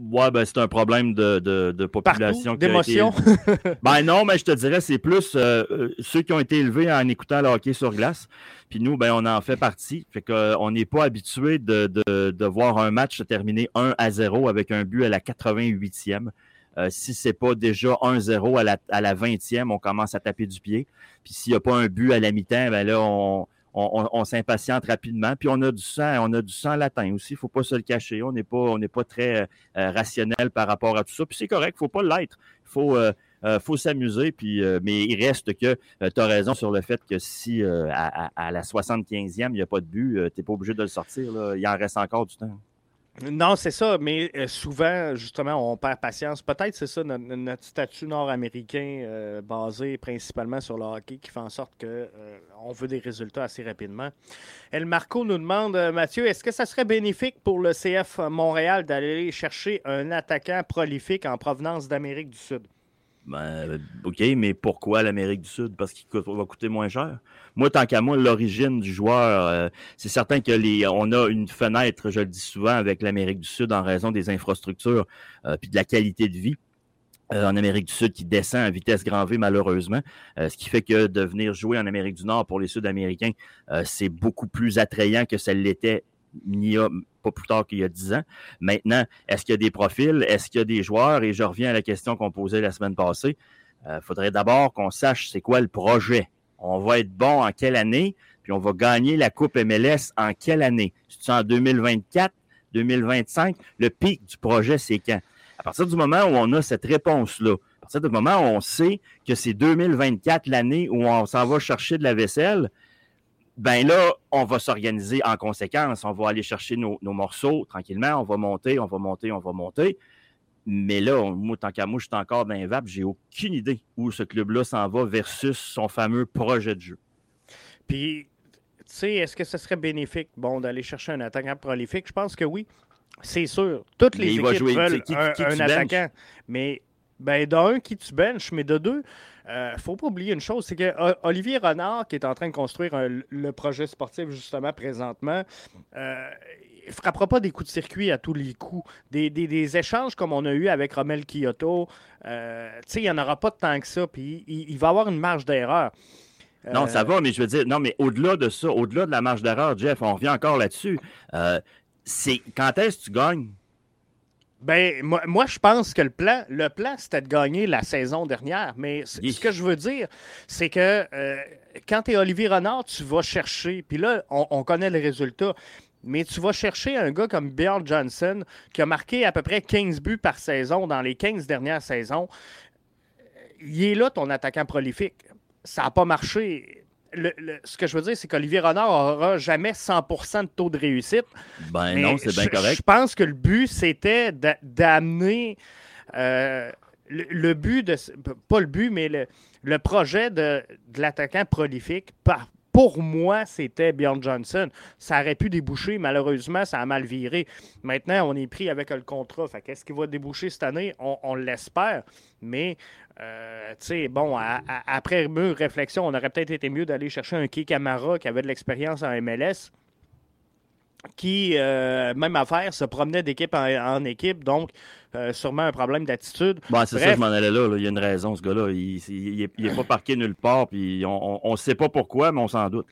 Ouais, ben c'est un problème de, de, population. D'émotion. ben non, mais je te dirais, c'est plus euh, euh, ceux qui ont été élevés en écoutant le hockey sur glace. Puis nous, ben, on en fait partie. Fait qu'on n'est pas habitué de, de, voir un match se terminer 1 à 0 avec un but à la 88e. Euh, si ce n'est pas déjà 1-0 à la, à la 20e, on commence à taper du pied. Puis s'il n'y a pas un but à la mi-temps, ben là, on, on, s'impatiente rapidement. Puis on a du sang, on a du sang latin aussi. Il ne faut pas se le cacher. On n'est pas, pas très euh, rationnel par rapport à tout ça. Puis c'est correct, il ne faut pas l'être. Il faut, euh, faut s'amuser. Puis, mais il reste que tu as raison sur le fait que si à, à, la 75e, il n'y a pas de but, tu n'es pas obligé de le sortir. Là. Il en reste encore du temps. Non, c'est ça, mais euh, souvent, justement, on perd patience. Peut-être c'est ça notre, statut nord-américain euh, basé principalement sur le hockey qui fait en sorte qu'on euh, veut des résultats assez rapidement. El Marco nous demande, Mathieu, est-ce que ça serait bénéfique pour le CF Montréal d'aller chercher un attaquant prolifique en provenance d'Amérique du Sud? Ben, OK, mais pourquoi l'Amérique du Sud? Parce qu'il va coûter moins cher. Moi, tant qu'à moi, l'origine du joueur, euh, c'est certain que les, on a une fenêtre, je le dis souvent, avec l'Amérique du Sud en raison des infrastructures euh, puis de la qualité de vie. Euh, en Amérique du Sud qui descend à vitesse grand V malheureusement, ce qui fait que de venir jouer en Amérique du Nord pour les Sud-Américains, c'est beaucoup plus attrayant que ça l'était pas plus tard qu'il y a dix ans. Maintenant, est-ce qu'il y a des profils? Est-ce qu'il y a des joueurs? Et je reviens à la question qu'on posait la semaine passée. Il euh, faudrait d'abord qu'on sache c'est quoi le projet. On va être bon en quelle année? Puis on va gagner la Coupe MLS en quelle année? C'est en 2024, 2025? Le pic du projet, c'est quand? À partir du moment où on a cette réponse-là, à partir du moment où on sait que c'est 2024 l'année où on s'en va chercher de la vaisselle, ben là, on va s'organiser en conséquence. On va aller chercher nos, morceaux tranquillement. On va monter, on va monter, on va monter. Mais là, moi, tant qu'à moi, je suis encore dans les vapes. J'ai aucune idée où ce club-là s'en va versus son fameux projet de jeu. Puis, tu sais, est-ce que ce serait bénéfique, bon, d'aller chercher un attaquant prolifique? Je pense que oui. C'est sûr. Toutes les équipes veulent un, attaquant. Mais, ben, d'un, qui tu benches, mais de deux, ne euh, faut pas oublier une chose, c'est que euh, Olivier Renard, qui est en train de construire le projet sportif justement présentement, euh, il ne frappera pas des coups de circuit à tous les coups. Des, échanges comme on a eu avec Romel Kyoto, il n'y en aura pas tant que ça, puis il, va avoir une marge d'erreur. Non, ça va, mais je veux dire, non, mais au-delà de ça, au-delà de la marge d'erreur, Jeff, on revient encore là-dessus. c'est quand est-ce que tu gagnes? Ben, moi, je pense que le plan, le plan, c'était de gagner la saison dernière. Mais ce que je veux dire, c'est que euh, quand tu es Olivier Renard, tu vas chercher, puis là, on, connaît le résultat, mais tu vas chercher un gars comme Bjorn Johnson qui a marqué à peu près 15 buts par saison dans les 15 dernières saisons. Il est là, ton attaquant prolifique. Ça n'a pas marché ce que je veux dire, c'est qu'Olivier Renard n'aura jamais 100% de taux de réussite. Ben non, c'est bien correct. Je pense que le but, c'était d'amener euh, le, but de. Pas le but, mais le, projet de, l'attaquant prolifique. Pour moi, c'était Bjorn Johnson. Ça aurait pu déboucher, malheureusement, ça a mal viré. Maintenant, on est pris avec le contrat. Qu'est-ce qui va déboucher cette année? On, l'espère. Mais euh, tu sais, bon, après mûre réflexion, on aurait peut-être été mieux d'aller chercher un Key Camara qui avait de l'expérience en MLS, qui, euh, même affaire, se promenait d'équipe en, équipe, donc euh, sûrement un problème d'attitude. Bon, c'est ça, je m'en allais là, Il y a une raison, ce gars-là. Il n'est pas parqué nulle part, puis on ne sait pas pourquoi, mais on s'en doute.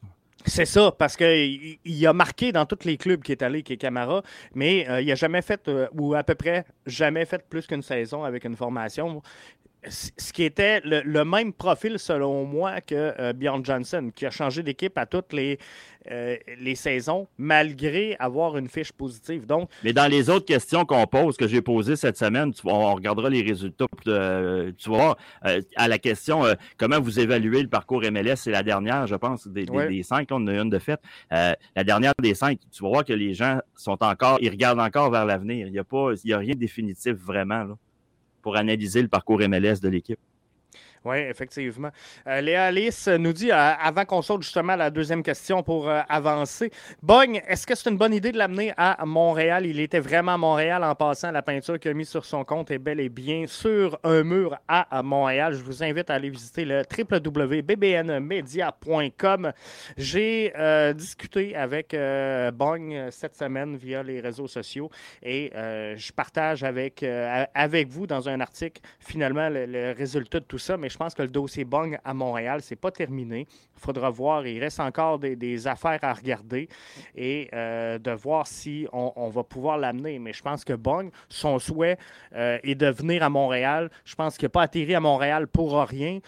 C'est ça, parce qu'il il a marqué dans tous les clubs qui est allé, qui est Camara, mais il n'a jamais fait, ou à peu près jamais fait plus qu'une saison avec une formation ce qui était le, même profil, selon moi, que euh, Bjorn Johnson, qui a changé d'équipe à toutes les, euh, les saisons, malgré avoir une fiche positive. Donc, Mais dans les autres questions qu'on pose, que j'ai posées cette semaine, on regardera les résultats. Euh, tu vois, à la question comment vous évaluez le parcours MLS, c'est la dernière, je pense, des, cinq. on en a une de fait. la dernière des cinq, tu vas voir que les gens sont encore, ils regardent encore vers l'avenir. Il n'y a, pas, il y a rien de définitif vraiment. Là pour analyser le parcours MLS de l'équipe. Oui, effectivement. Euh, Léa Alice nous dit, euh, avant qu'on saute justement la deuxième question pour euh, avancer, Bogne, est-ce que c'est une bonne idée de l'amener à Montréal? Il était vraiment à Montréal en passant. La peinture qu'il a mise sur son compte est bel et bien sur un mur à, Montréal. Je vous invite à aller visiter le www.bbnmedia.com. J'ai discuté avec Bogne cette semaine via les réseaux sociaux et je partage avec, avec vous dans un article finalement le, résultat de tout ça. Mais pense que le dossier Bong à Montréal, c'est pas terminé. Il faudra voir. Il reste encore des, affaires à regarder et euh, de voir si on, va pouvoir l'amener. Mais je pense que Bong, son souhait euh, est de venir à Montréal. Je pense qu'il n'a pas atterri à Montréal pour rien.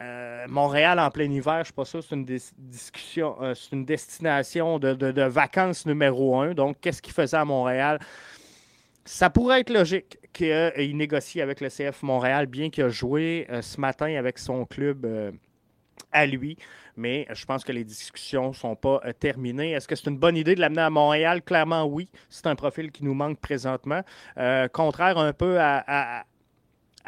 Euh, Montréal en plein hiver, je ne suis pas sûr, c'est une discussion, c'est une destination de, de, vacances numéro un. Donc, qu'est-ce qu'il faisait à Montréal? Ça pourrait être logique qu'il négocie avec le CF Montréal, bien qu'il a joué euh, ce matin avec son club euh, à lui. Mais je pense que les discussions ne sont pas euh, terminées. Est-ce que c'est une bonne idée de l'amener à Montréal? Clairement, oui. C'est un profil qui nous manque présentement. contraire un peu à à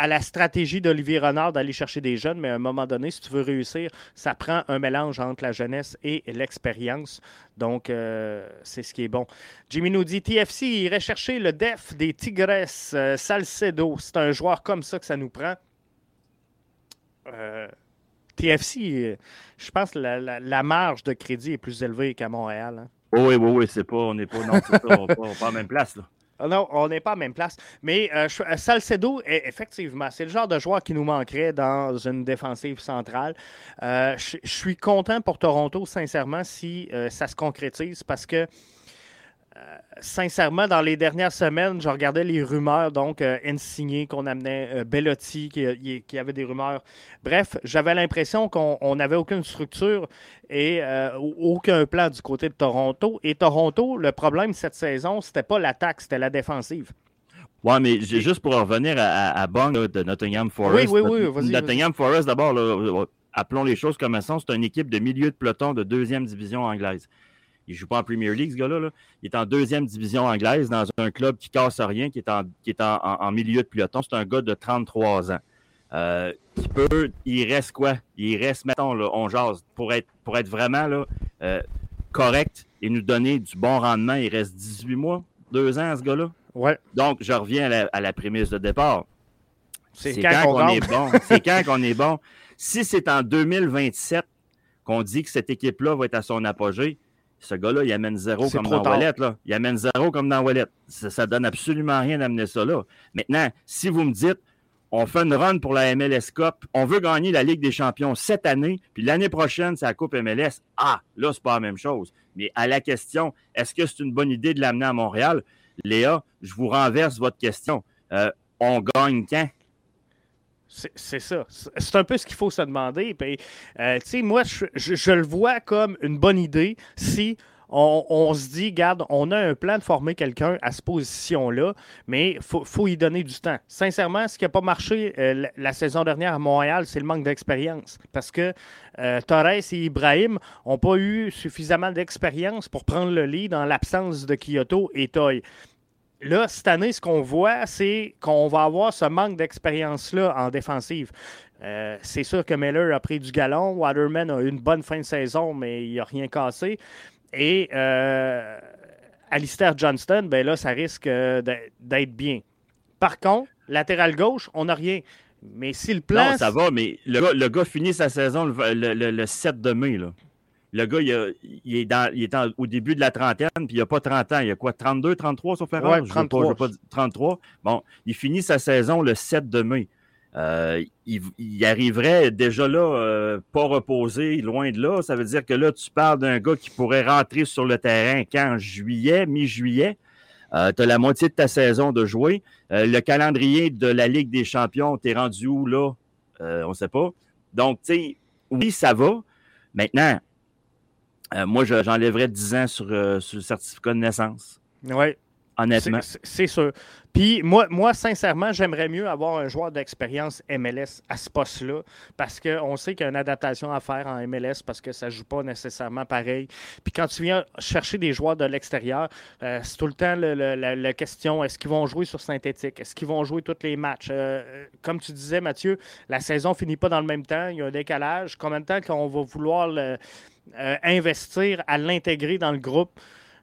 la stratégie d'Olivier Renard d'aller chercher des jeunes, mais à un moment donné, si tu veux réussir, ça prend un mélange entre la jeunesse et l'expérience. Donc, euh, c'est ce qui est bon. Jimmy nous dit TFC irait chercher le def des Tigresses, euh, Salcedo. C'est un joueur comme ça que ça nous prend. Euh, TFC, je pense que la, marge de crédit est plus élevée qu'à Montréal. Hein. Oui, oui, oui, c'est pas, on n'est pas, non, en même place. Là. Ah non, on n'est pas à la même place. Mais euh, euh, Salcedo, effectivement, c'est le genre de joueur qui nous manquerait dans une défensive centrale. Euh, je suis content pour Toronto, sincèrement, si ça se concrétise parce que sincèrement, dans les dernières semaines, je regardais les rumeurs, donc euh, Insigné qu'on amenait, euh, Bellotti qui, qui, avait des rumeurs. Bref, j'avais l'impression qu'on n'avait aucune structure et aucun plan du côté de Toronto. Et Toronto, le problème cette saison, c'était pas l'attaque, c'était la défensive. Oui, mais juste pour revenir à, à, de Nottingham Forest. Oui, oui, oui. Nottingham Forest, d'abord, appelons les choses comme elles sont, c'est une équipe de milieu de peloton de deuxième division anglaise. Il ne joue pas en Premier League, ce gars-là. Il est en deuxième division anglaise dans un club qui casse rien, qui est en, qui est en, milieu de peloton. C'est un gars de 33 ans. Euh, qui peut, il reste quoi? Il reste, mettons, là, on jase, pour être, pour être vraiment là, euh, correct et nous donner du bon rendement, il reste 18 mois, 2 ans, ce gars-là? Ouais. Donc, je reviens à la, prémisse de départ. C'est quand, qu'on est bon. C'est quand qu'on est bon. Si c'est en 2027 qu'on dit que cette équipe-là va être à son apogée, ce gars-là, il amène zéro comme dans Wallet. Là. Il amène zéro comme dans Wallet. Ça, ne donne absolument rien d'amener ça là. Maintenant, si vous me dites, on fait une run pour la MLS Cup, on veut gagner la Ligue des Champions cette année, puis l'année prochaine, c'est la Coupe MLS. Ah, là, c'est pas la même chose. Mais à la question, est-ce que c'est une bonne idée de l'amener à Montréal? Léa, je vous renverse votre question. Euh, on gagne quand? C'est ça. C'est un peu ce qu'il faut se demander. Euh, moi, je, le vois comme une bonne idée si on, se dit, regarde, on a un plan de former quelqu'un à cette position-là, mais il faut, y donner du temps. Sincèrement, ce qui n'a pas marché euh, la, saison dernière à Montréal, c'est le manque d'expérience. Parce que euh, Torres et Ibrahim n'ont pas eu suffisamment d'expérience pour prendre le lead dans l'absence de Kyoto et Toy là, cette année, ce qu'on voit, c'est qu'on va avoir ce manque d'expérience-là en défensive. Euh, c'est sûr que Miller a pris du galon. Waterman a eu une bonne fin de saison, mais il n'a rien cassé. Et euh, Alistair Johnston, ben là, ça risque euh, d'être bien. Par contre, latéral gauche, on n'a rien. Mais si le plan. Non, ça va, mais le gars, finit sa saison le, le 7 de mai. Là. Le gars, il, est, dans, il est au début de la trentaine, puis il n'a pas 30 ans. Il a quoi, 32, 33 sur Ferrari? Ouais, 33. Pas, 33. Bon, il finit sa saison le 7 de mai. Euh, il, arriverait déjà là, euh, pas reposé, loin de là. Ça veut dire que là, tu parles d'un gars qui pourrait rentrer sur le terrain quand? Juillet, mi-juillet? Euh, tu as la moitié de ta saison de jouer. le calendrier de la Ligue des champions, tu es rendu où là? on ne sait pas. Donc, tu sais, oui, ça va. Maintenant, euh, moi, j'enlèverais 10 ans sur, euh, sur, le certificat de naissance. Oui. honnêtement. C'est sûr. Puis moi, moi sincèrement, j'aimerais mieux avoir un joueur d'expérience MLS à ce poste-là parce qu'on sait qu'il y a une adaptation à faire en MLS parce que ça ne joue pas nécessairement pareil. Puis quand tu viens chercher des joueurs de l'extérieur, euh, c'est tout le temps la, question est-ce qu'ils vont jouer sur synthétique? Est-ce qu'ils vont jouer tous les matchs? Euh, Comme tu disais, Mathieu, la saison finit pas dans le même temps. Il y a un décalage. Combien de temps qu'on va vouloir investir à l'intégrer dans le groupe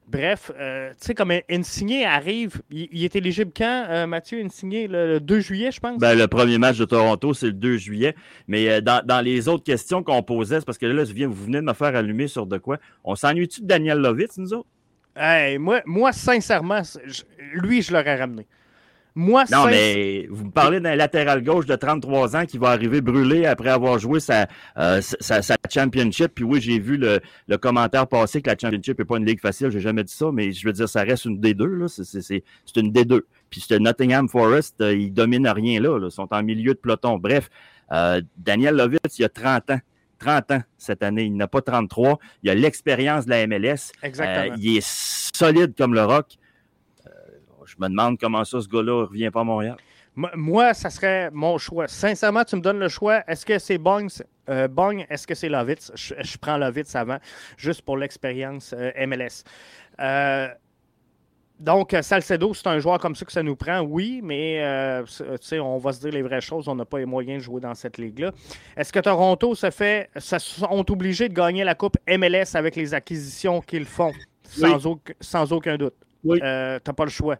Bref, euh, tu sais, comme Insigné arrive, il, est éligible quand, euh, Mathieu? Insigné, le, 2 juillet, je pense? Ben, le premier match de Toronto, c'est le 2 juillet. Mais euh, dans, les autres questions qu'on posait, c'est parce que là, vous venez de me faire allumer sur de quoi? On s'ennuie-tu de Daniel Lovitz, nous autres? moi, moi, sincèrement, lui, je l'aurais ramené. Moi, non, mais vous me parlez d'un latéral gauche de 33 ans qui va arriver brûlé après avoir joué sa, euh, sa, championship. Puis oui, j'ai vu le, le, commentaire passer que la championship n'est pas une ligue facile. J'ai jamais dit ça, mais je veux dire, ça reste une D2. C'est une D2. Puis c'était Nottingham Forest, euh, ils dominent rien là, Ils sont en milieu de peloton. Bref, euh, Daniel Lovitz, il a 30 ans. 30 ans cette année. Il n'a pas 33. Il a l'expérience de la MLS. Exactement. il est solide comme le rock je me demande comment ça, ce gars-là ne revient pas à Montréal. Moi, ça serait mon choix. Sincèrement, tu me donnes le choix. Est-ce que c'est Bong? Euh, Bong, est-ce que c'est Lovitz? Je, prends Lovitz avant, juste pour l'expérience euh, MLS. Euh, donc, Salcedo, c'est un joueur comme ça que ça nous prend, oui, mais on va se dire les vraies choses. On n'a pas les moyens de jouer dans cette ligue-là. Est-ce que Toronto se fait, se sont obligés de gagner la Coupe MLS avec les acquisitions qu'ils font? sans aucun doute. Euh, tu n'as pas le choix.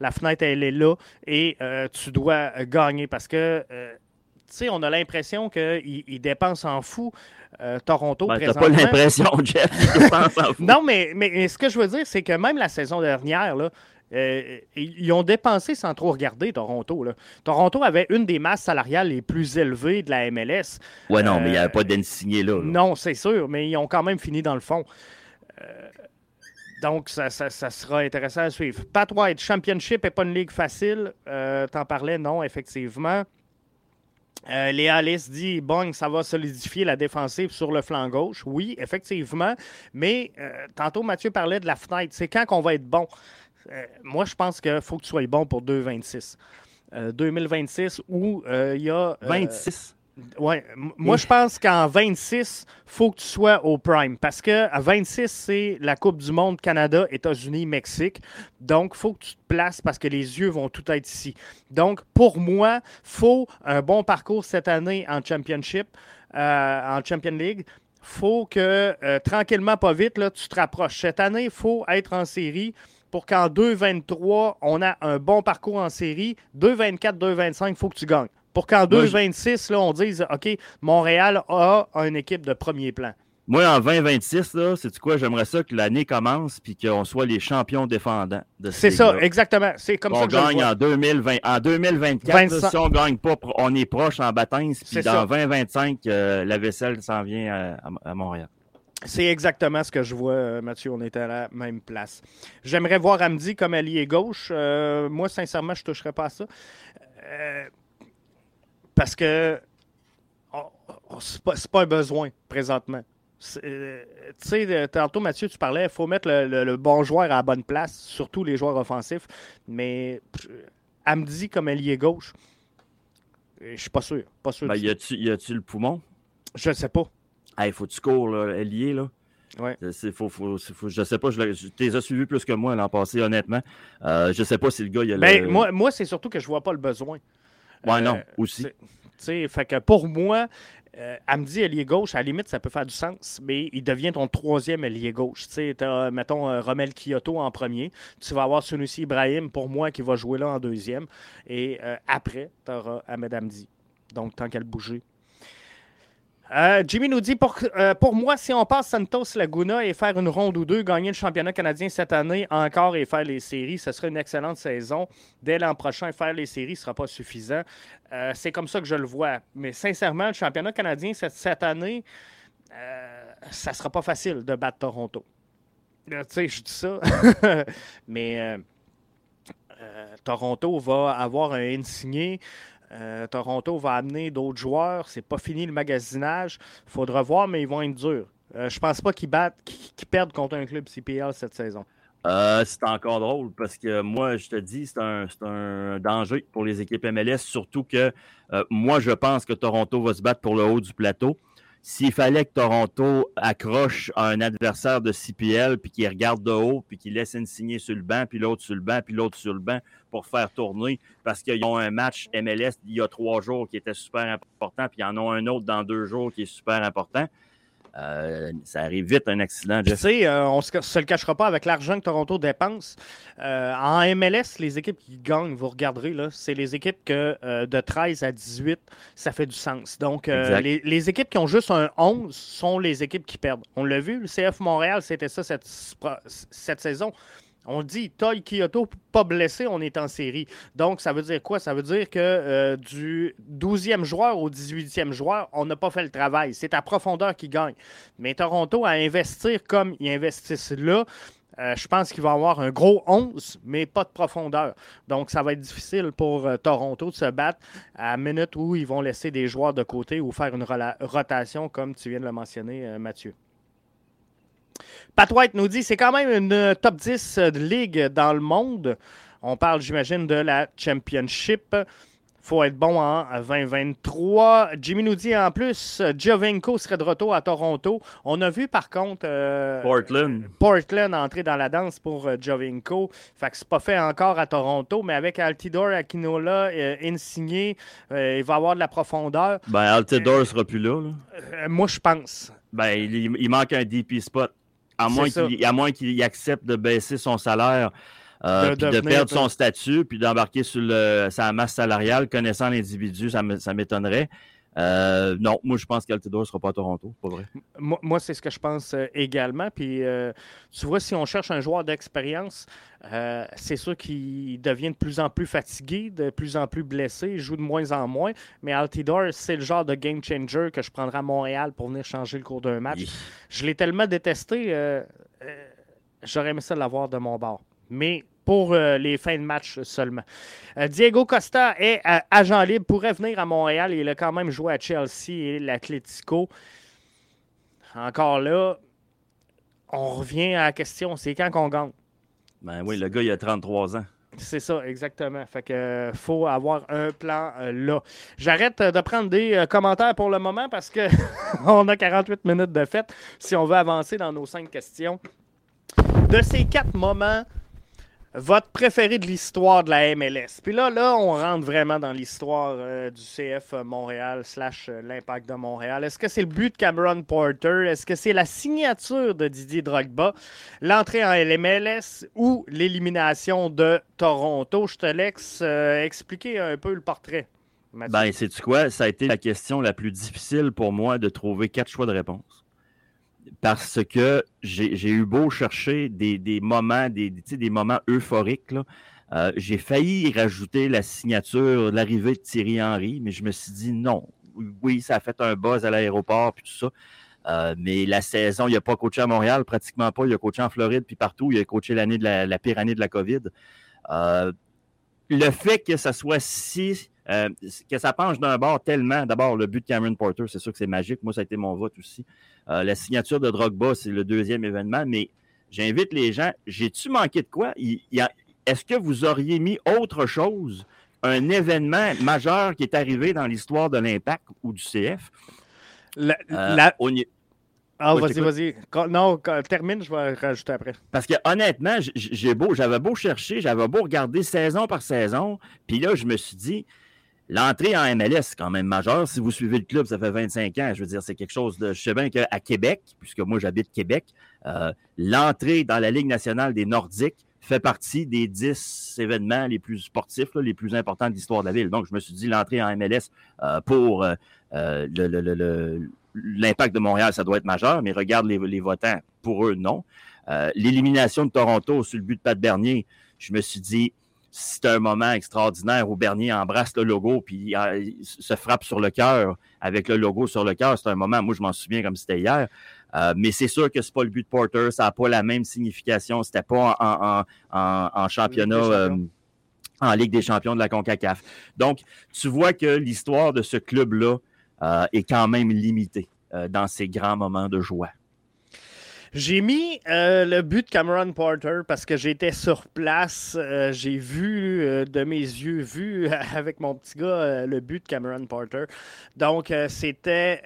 La fenêtre, elle est là et euh, tu dois gagner parce que, euh, tu sais, on a l'impression qu'ils dépensent en fou. Toronto, ben, Tu pas l'impression, Jeff, en fou. non, mais, mais ce que je veux dire, c'est que même la saison dernière, là, ils ont dépensé sans trop regarder Toronto. Toronto avait une des masses salariales les plus élevées de la MLS. Ouais, non, mais il n'y avait pas d'insigné là, là. Non, c'est sûr, mais ils ont quand même fini dans le fond. Donc, ça, sera intéressant à suivre. Pat White, Championship n'est pas une ligue facile. Euh, T'en parlais, non, effectivement. Euh, Léa Alice dit bon, ça va solidifier la défensive sur le flanc gauche. Oui, effectivement. Mais euh, tantôt, Mathieu parlait de la fenêtre. C'est quand qu'on va être bon? Euh, moi, je pense qu'il faut que tu sois bon pour 2,26. 2026 où il y a. 26. Ouais. Moi, je pense qu'en 26, il faut que tu sois au prime. Parce qu'à 26, c'est la Coupe du Monde Canada, États-Unis, Mexique. Donc, il faut que tu te places parce que les yeux vont tout être ici. Donc, pour moi, il faut un bon parcours cette année en Championship, euh, en Champion League. faut que, euh, tranquillement, pas vite, là, tu te rapproches. Cette année, il faut être en série pour qu'en 2-23, on a un bon parcours en série. 2-24, 2-25, il faut que tu gagnes. Pour qu'en 2026, là, on dise OK, Montréal a une équipe de premier plan. Moi, en 2026, là, c'est quoi? J'aimerais ça que l'année commence puis qu'on soit les champions défendants de C'est ça, exactement. C'est comme ça que gagne en 2020, en 2024. si on gagne pas, on est proche en baptême. Puis dans 2025, euh, la vaisselle s'en vient à, Montréal. C'est exactement ce que je vois, euh, Mathieu. On est à la même place. J'aimerais voir Amdi comme allié gauche. Euh, moi, sincèrement, je ne toucherais pas à ça. Parce que c'est pas, pas un besoin présentement. Euh, tu sais, tantôt, Mathieu, tu parlais, il faut mettre le, bon joueur à la bonne place, surtout les joueurs offensifs. Mais Amdi comme ailier gauche, je suis pas sûr. Pas sûr ben, y a-tu le poumon? Je ne sais pas. Il faut que tu cours, là, ailier, là. Ouais. Faut, faut, je sais pas, je, tu les as suivis plus que moi l'an passé, honnêtement. Euh, je sais pas si le gars. Il a ben, Moi, moi c'est surtout que je vois pas le besoin. Ouais, non, euh, aussi. Fait que pour moi, euh, Amdi allié gauche, à la limite, ça peut faire du sens, mais il devient ton troisième allié gauche. Tu as, mettons, euh, Romel Kyoto en premier. Tu vas avoir Sunusi Ibrahim, pour moi, qui va jouer là en deuxième. Et après, tu auras Ahmed Amdi. Donc, tant qu'elle bouger, euh, Jimmy nous dit pour, euh, pour moi, si on passe Santos Laguna et faire une ronde ou deux, gagner le championnat canadien cette année encore et faire les séries, ce serait une excellente saison. Dès l'an prochain, faire les séries ne sera pas suffisant. Euh, c'est comme ça que je le vois. Mais sincèrement, le championnat canadien cette, année, ça sera pas facile de battre Toronto. tu sais, je dis ça. Mais Toronto va avoir un insigné. Euh, Toronto va amener d'autres joueurs. C'est pas fini le magasinage. Il faudra voir, mais ils vont être durs. Euh, je pense pas qu'ils battent, qu'ils perdent contre un club CPL cette saison. Euh, c'est encore drôle parce que moi, je te dis, c'est un, danger pour les équipes MLS, surtout que euh, moi, je pense que Toronto va se battre pour le haut du plateau. S'il fallait que Toronto accroche un adversaire de CPL, puis qu'il regarde de haut, puis qu'il laisse une signée sur le banc, puis l'autre sur le banc, puis l'autre sur le banc pour faire tourner, parce qu'ils ont un match MLS il y a trois jours qui était super important, puis ils en ont un autre dans deux jours qui est super important, euh, ça arrive vite, un accident. Tu sais, euh, on ne se, le cachera pas avec l'argent que Toronto dépense. Euh, en MLS, les équipes qui gagnent, vous regarderez, c'est les équipes que de 13 à 18, ça fait du sens. Donc, les, les, équipes qui ont juste un 11 sont les équipes qui perdent. On l'a vu, le CF Montréal, c'était ça cette, cette saison. On dit Toy Kyoto, pas blessé, on est en série. Donc, ça veut dire quoi? Ça veut dire que euh, du 12e joueur au 18e joueur, on n'a pas fait le travail. C'est à profondeur qui gagne. Mais Toronto, à investir comme ils investissent là, euh, je pense qu'il va avoir un gros 11, mais pas de profondeur. Donc, ça va être difficile pour euh, Toronto de se battre à la minute où ils vont laisser des joueurs de côté ou faire une rotation, comme tu viens de le mentionner, Mathieu. Pat White nous dit c'est quand même une euh, top 10 de ligue dans le monde. On parle, j'imagine, de la Championship. faut être bon en 2023. Jimmy nous dit en plus, Giovenco serait de retour à Toronto. On a vu par contre euh, Portland. Portland entrer dans la danse pour Giovenco. Fait que c'est pas fait encore à Toronto, mais avec Altidore, Aquinola, euh, Insigné, il va avoir de la profondeur. Ben, Altidore sera plus là. moi, je pense. Ben, il, manque un DP spot. À moins qu'il accepte de baisser son salaire, euh, de, perdre son statut, puis d'embarquer sur sa masse salariale, connaissant l'individu, ça m'étonnerait. Euh, non, moi je pense qu'Altidor ne sera pas à Toronto, pas vrai. Moi, c'est ce que je pense euh, également. Puis tu vois, si on cherche un joueur d'expérience, c'est sûr qu'il devient de plus en plus fatigué, de plus en plus blessé, il joue de moins en moins. Mais Altidor, c'est le genre de game changer que je prendrai à Montréal pour venir changer le cours d'un match. Je l'ai tellement détesté, j'aurais aimé ça l'avoir de mon bord. Mais pour euh, les fins de match seulement. Euh, Diego Costa est euh, agent libre, pourrait venir à Montréal. Il a quand même joué à Chelsea et l'Atlético. Encore là, on revient à la question, c'est quand qu'on gagne? Ben oui, le gars, il a 33 ans. C'est ça, exactement. Fait que faut avoir un plan là. J'arrête de prendre des commentaires pour le moment parce que on a 48 minutes de fête si on veut avancer dans nos cinq questions. De ces quatre moments votre préféré de l'histoire de la MLS. Puis là, là, on rentre vraiment dans l'histoire euh, du CF Montréal slash euh, l'impact de Montréal. Est-ce que c'est le but de Cameron Porter? Est-ce que c'est la signature de Didier Drogba? L'entrée en LMLS ou l'élimination de Toronto? Je te laisse euh, expliquer un peu le portrait. Ben, sais-tu quoi? Ça a été la question la plus difficile pour moi de trouver quatre choix de réponse parce que j'ai eu beau chercher des, moments, des, des moments euphoriques. Euh, j'ai failli rajouter la signature, l'arrivée de Thierry Henry, mais je me suis dit non. Oui, ça a fait un buzz à l'aéroport puis tout ça. Euh, mais la saison, il n'a pas coaché à Montréal, pratiquement pas. Il a coaché en Floride puis partout. Il a coaché l'année de la, pire année de la COVID. Euh, le fait que ça soit si que ça penche d'un bord tellement. D'abord, le but de Cameron Porter, c'est sûr que c'est magique. Moi, ça a été mon vote aussi. Euh, la signature de Drogba, c'est le deuxième événement, mais j'invite les gens. J'ai-tu manqué de quoi? Est-ce que vous auriez mis autre chose, un événement majeur qui est arrivé dans l'histoire de l'Impact ou du CF? La, euh, Ah, vas-y, vas-y. Non, termine, je vais rajouter après. Parce que honnêtement, j'ai beau, j'avais beau chercher, j'avais beau regarder saison par saison, puis là, je me suis dit, L'entrée en MLS, c'est quand même majeur. Si vous suivez le club, ça fait 25 ans. Je veux dire, c'est quelque chose de. Je sais bien qu'à Québec, puisque moi j'habite Québec, euh, l'entrée dans la Ligue nationale des Nordiques fait partie des 10 événements les plus sportifs, les plus importants de l'histoire de la ville. Donc, je me suis dit, l'entrée en MLS euh, pour euh, l'impact de Montréal, ça doit être majeur, mais regarde les, les votants, pour eux, non. L'élimination de Toronto sur le but de Pat Bernier, je me suis dit, c'est un moment extraordinaire où Bernier embrasse le logo puis se frappe sur le cœur avec le logo sur le cœur. C'est un moment, moi je m'en souviens comme c'était hier. Euh, mais c'est sûr que c'est pas le but de Porter, ça n'a pas la même signification. C'était pas en, championnat, euh, en Ligue des champions de la CONCACAF. Donc, tu vois que l'histoire de ce club-là euh, est quand même limitée dans ces grands moments de joie. J'ai mis euh, le but de Cameron Porter parce que j'étais sur place. Euh, j'ai vu euh, de mes yeux, vu avec mon petit gars, le but de Cameron Porter. Donc, c'était,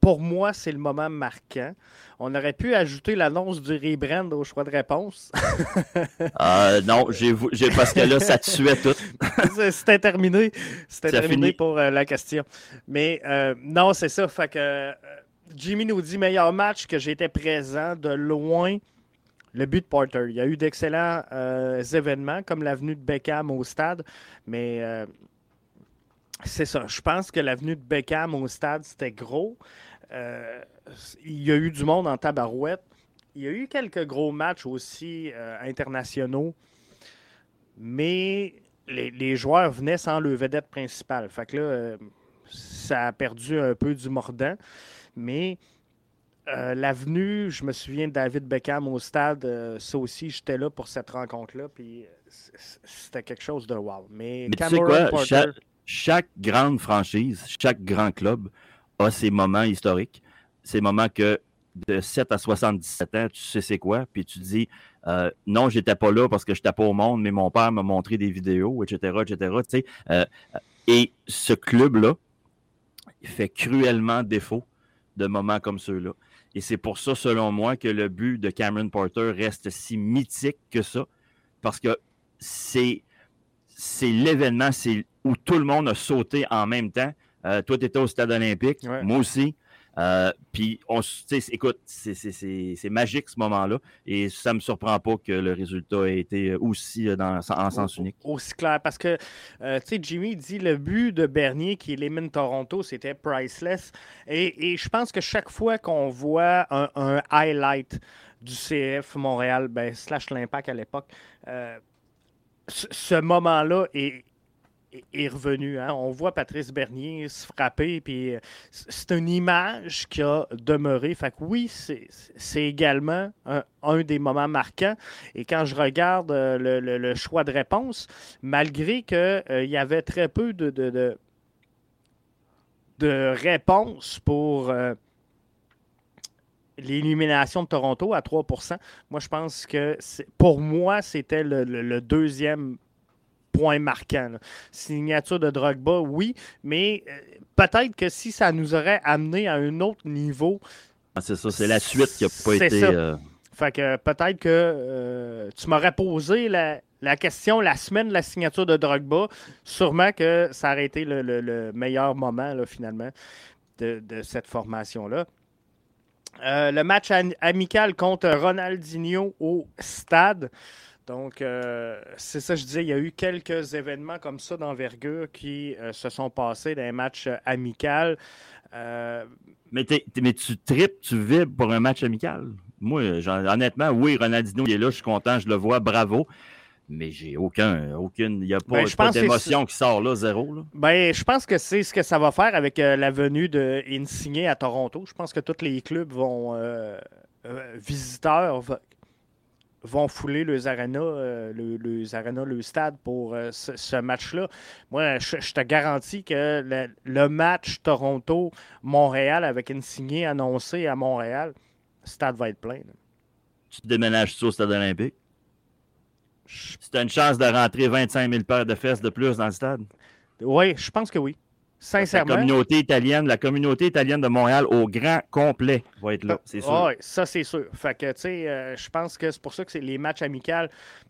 pour moi, c'est le moment marquant. On aurait pu ajouter l'annonce du rebrand au choix de réponse. non, j'ai, parce que là, ça tuait tout. c'était terminé. C'était terminé pour la question. Mais non, c'est ça. Fait que Jimmy nous dit meilleur match que j'étais présent de loin. Le but de Porter. Il y a eu d'excellents euh, événements, comme l'avenue de Beckham au stade, mais euh, c'est ça. Je pense que l'avenue de Beckham au stade, c'était gros. Euh, il y a eu du monde en tabarouette. Il y a eu quelques gros matchs aussi internationaux, mais les, joueurs venaient sans le vedette principal. Fait que là, ça a perdu un peu du mordant. Mais euh, l'avenue, je me souviens de David Beckham au stade, euh, ça aussi, j'étais là pour cette rencontre-là, puis c'était quelque chose de wow. Mais, tu sais quoi, chaque, grande franchise, chaque grand club a ses moments historiques, ces moments que de 7 à 77 ans, tu sais c'est quoi, puis tu dis euh, non, j'étais pas là parce que je n'étais pas au monde, mais mon père m'a montré des vidéos, etc., etc. et ce club-là, fait cruellement défaut de moments comme ceux-là. Et c'est pour ça, selon moi, que le but de Cameron Porter reste si mythique que ça, parce que c'est, c'est l'événement c'est où tout le monde a sauté en même temps. Euh, toi, tu étais au stade olympique, moi aussi. Euh, puis, on, écoute, c'est magique ce moment-là. Et ça ne me surprend pas que le résultat ait été aussi euh, dans, en sens unique. Aussi clair. Parce que, euh, tu sais, Jimmy dit le but de Bernier qui élimine Toronto, c'était priceless. Et, je pense que chaque fois qu'on voit un, highlight du CF Montréal, ben, slash l'impact à l'époque, ce moment-là est est revenu. Hein. On voit Patrice Bernier se frapper, puis euh, c'est une image qui a demeuré. Fait que oui, c'est également un, des moments marquants. Et quand je regarde euh, le, choix de réponse, malgré qu'il euh, y avait très peu de, de, de, réponses pour l'élimination de Toronto à 3% moi, je pense que pour moi, c'était le, deuxième point marquant. Signature de Drogba, oui, mais euh, peut-être que si ça nous aurait amené à un autre niveau. Ah, c'est ça, c'est la suite qui n'a pas été. Euh, fait que peut-être que euh, tu m'aurais posé la, question la semaine de la signature de Drogba. Sûrement que ça aurait été le, meilleur moment, finalement, de, cette formation-là. le match amical contre Ronaldinho au stade. Donc, euh, c'est ça, je disais, il y a eu quelques événements comme ça d'envergure qui euh, se sont passés dans un match euh, amical. Mais, tu tripes, tu vibres pour un match amical? Moi, honnêtement, oui, Ronaldinho il est là, je suis content, je le vois, bravo. Mais j'ai aucun, aucune, il n'y a pas, ben, d'émotion qui sort là, zéro. Ben, je pense que c'est ce que ça va faire avec la venue de Insigné à Toronto. Je pense que tous les clubs vont visiteurs vont fouler les euh, le, le stade pour euh, ce, match-là. Moi, je, te garantis que le, match Toronto-Montréal avec une signée annoncée à Montréal, le stade va être plein. Tu te déménages sur au stade olympique? Si tu as une chance de rentrer 25 000 paires de fesses de plus dans le stade? Oui, je pense que oui. Sincèrement. La communauté italienne, la communauté italienne de Montréal au grand complet va être là, c'est sûr. Oui, ça c'est sûr. Fait que, tu sais, euh, je pense que c'est pour ça que c'est les matchs amicaux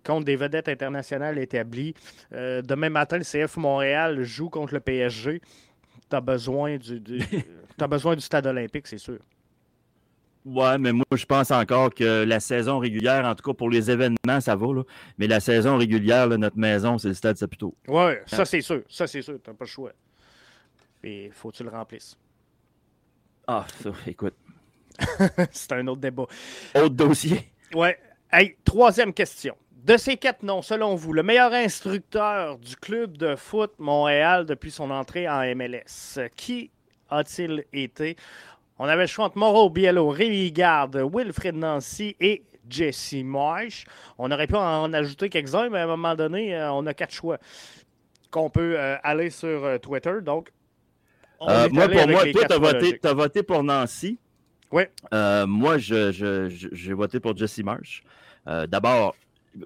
contre des vedettes internationales établies. Euh, demain matin, le CF Montréal joue contre le PSG. Tu as besoin du, as besoin du stade olympique, c'est sûr. Ouais, mais moi, je pense encore que la saison régulière, en tout cas pour les événements, ça va. Là. Mais la saison régulière, notre maison, c'est le stade Saputo. Oui, ça c'est sûr. Ça c'est sûr. Tu n'as pas le choix. Et faut que tu le remplisses. Ah, ça, écoute. c'est un autre débat. Autre dossier. Ouais. Hey, troisième question. De ces quatre noms, selon vous, le meilleur instructeur du club de foot Montréal depuis son entrée en MLS, qui a-t-il été? On avait le choix entre Mauro Biello, Rémi Garde, Wilfred Nancy et Jesse Marsh. On aurait pu en ajouter quelques-uns, mais à un moment donné, euh, on a quatre choix qu'on peut euh, aller sur euh, Twitter. Donc, euh, moi, pour moi, toi, tu as, voté pour Nancy. Oui. moi, j'ai voté pour Jesse Marsh. D'abord,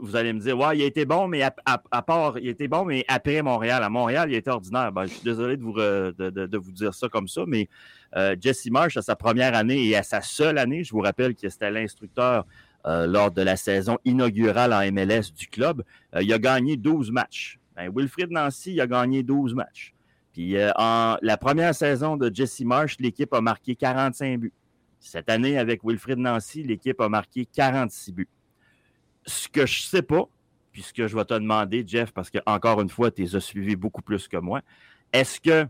vous allez me dire, ouais, il a été bon, mais à, part, il était bon, mais après Montréal. À Montréal, il était ordinaire. Ben, je suis désolé de vous, de, vous dire ça comme ça, mais euh, Jesse Marsh, à sa première année et à sa seule année, je vous rappelle que c'était l'instructeur euh, lors de la saison inaugurale en MLS du club, euh, il a gagné 12 matchs. Ben, Wilfried Nancy, il a gagné 12 matchs. Puis en la première saison de Jesse Marsh, l'équipe a marqué 45 buts. Cette année, avec Wilfried Nancy, l'équipe a marqué 46 buts ce que je ne sais pas, puis ce que je vais te demander, Jeff, parce que encore une fois, tu les as suivis beaucoup plus que moi, est-ce que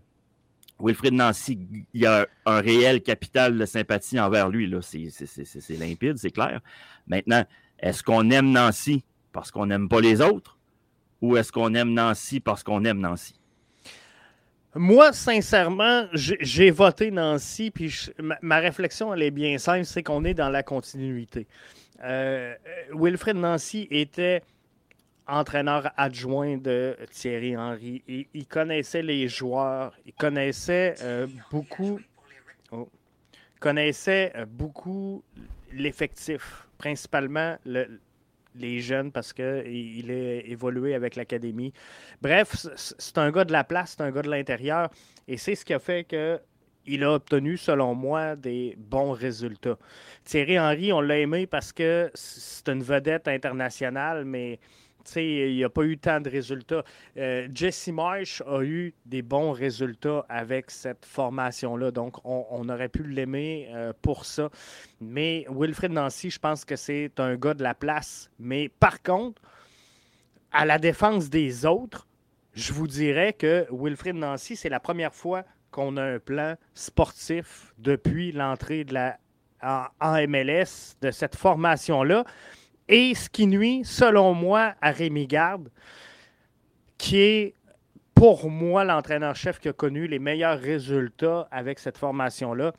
Wilfrid Nancy, il y a un réel capital de sympathie envers lui, c'est limpide, c'est clair. Maintenant, est-ce qu'on aime Nancy parce qu'on n'aime pas les autres ou est-ce qu'on aime Nancy parce qu'on aime Nancy? Moi, sincèrement, j'ai voté Nancy, puis ma, réflexion, elle est bien simple, c'est qu'on est dans la continuité. Euh, Wilfred Nancy était entraîneur adjoint de Thierry Henry. il connaissait les joueurs, il connaissait euh, beaucoup, oh, connaissait euh, beaucoup l'effectif, principalement les jeunes parce qu'il est évolué avec l'académie. Bref, c'est un gars de la place, c'est un gars de l'intérieur et c'est ce qui a fait que il a obtenu, selon moi, des bons résultats. Thierry Henry, on l'a aimé parce que c'est une vedette internationale, mais il n'y a pas eu tant de résultats. Euh, Jesse Marsh a eu des bons résultats avec cette formation-là, donc on, aurait pu l'aimer euh, pour ça. Mais Wilfred Nancy, je pense que c'est un gars de la place. Mais par contre, à la défense des autres, je vous dirais que Wilfred Nancy, c'est la première fois qu'on a un plan sportif depuis l'entrée de la en, MLS de cette formation-là. Et ce qui nuit, selon moi, à Rémi Garde, qui est pour moi l'entraîneur-chef qui a connu les meilleurs résultats avec cette formation-là,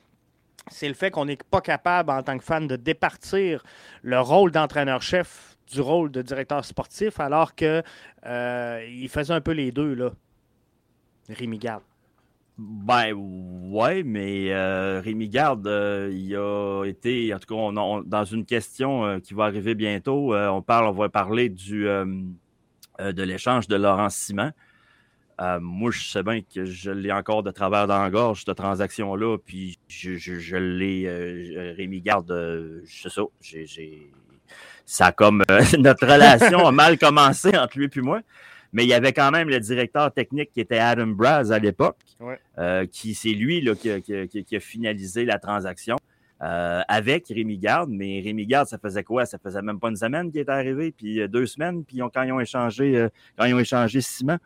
c'est le fait qu'on n'est pas capable, en tant que fan, de départir le rôle d'entraîneur-chef du rôle de directeur sportif, alors qu'il euh, faisait un peu les deux, là, Rémi Garde. Ben ouais, mais euh, Rémi Garde, euh, il a été, en tout cas, dans une question euh, qui va arriver bientôt, on parle, on va parler du de l'échange de Laurent Simon. moi, je sais bien que je l'ai encore de travers dans la gorge, cette transaction-là, puis je, je, l'ai, Rémi Garde, je sais ça, j'ai, ça comme notre relation a mal commencé entre lui et moi. Mais il y avait quand même le directeur technique qui était Adam Braz à l'époque, euh, qui c'est lui là, qui, a finalisé la transaction euh, avec Rémi Garde. Mais Rémi Garde, ça faisait quoi? Ça faisait même pas une semaine qu'il était arrivé, puis euh, deux semaines, puis quand ils ont échangé, quand ils ont échangé Simon.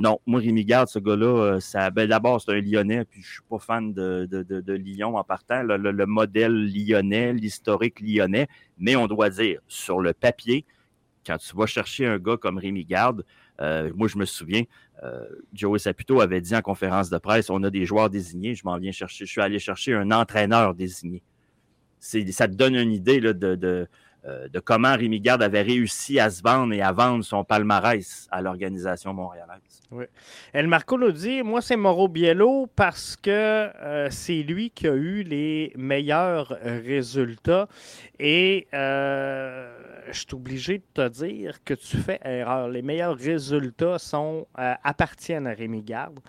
non, moi, Rémi Garde, ce gars-là, ça, ben, d'abord, c'est un Lyonnais, puis je suis pas fan de, de, de, Lyon en partant. Le, le modèle lyonnais, l'historique lyonnais, mais on doit dire, sur le papier, quand tu vas chercher un gars comme Rémi Garde, euh, moi, je me souviens, euh, Joey Saputo avait dit en conférence de presse on a des joueurs désignés, je m'en viens chercher, je suis allé chercher un entraîneur désigné. Ça te donne une idée de, euh, de, comment Rémi Garde avait réussi à se vendre et à vendre son palmarès à l'organisation montréalaise. Oui. El Marco nous dit Moi, c'est Mauro Biello parce que c'est lui qui a eu les meilleurs résultats. Et je suis obligé de te dire que tu fais erreur. Les meilleurs résultats sont, euh, appartiennent à Rémi Garde,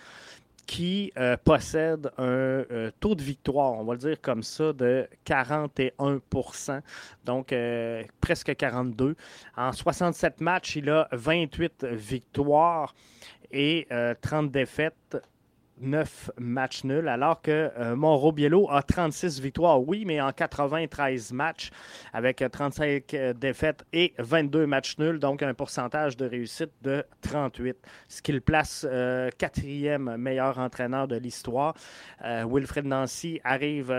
qui euh, possède un euh, taux de victoire, on va le dire comme ça, de 41% donc presque 42. En 67 matchs, il a 28 victoires et 30 défaites 9 matchs nuls, alors que euh, Monro Biello a 36 victoires, oui, mais en 93 matchs, avec 35 euh, défaites et 22 matchs nuls, donc un pourcentage de réussite de 38, ce qui le place euh, quatrième meilleur entraîneur de l'histoire. Wilfred Nancy arrive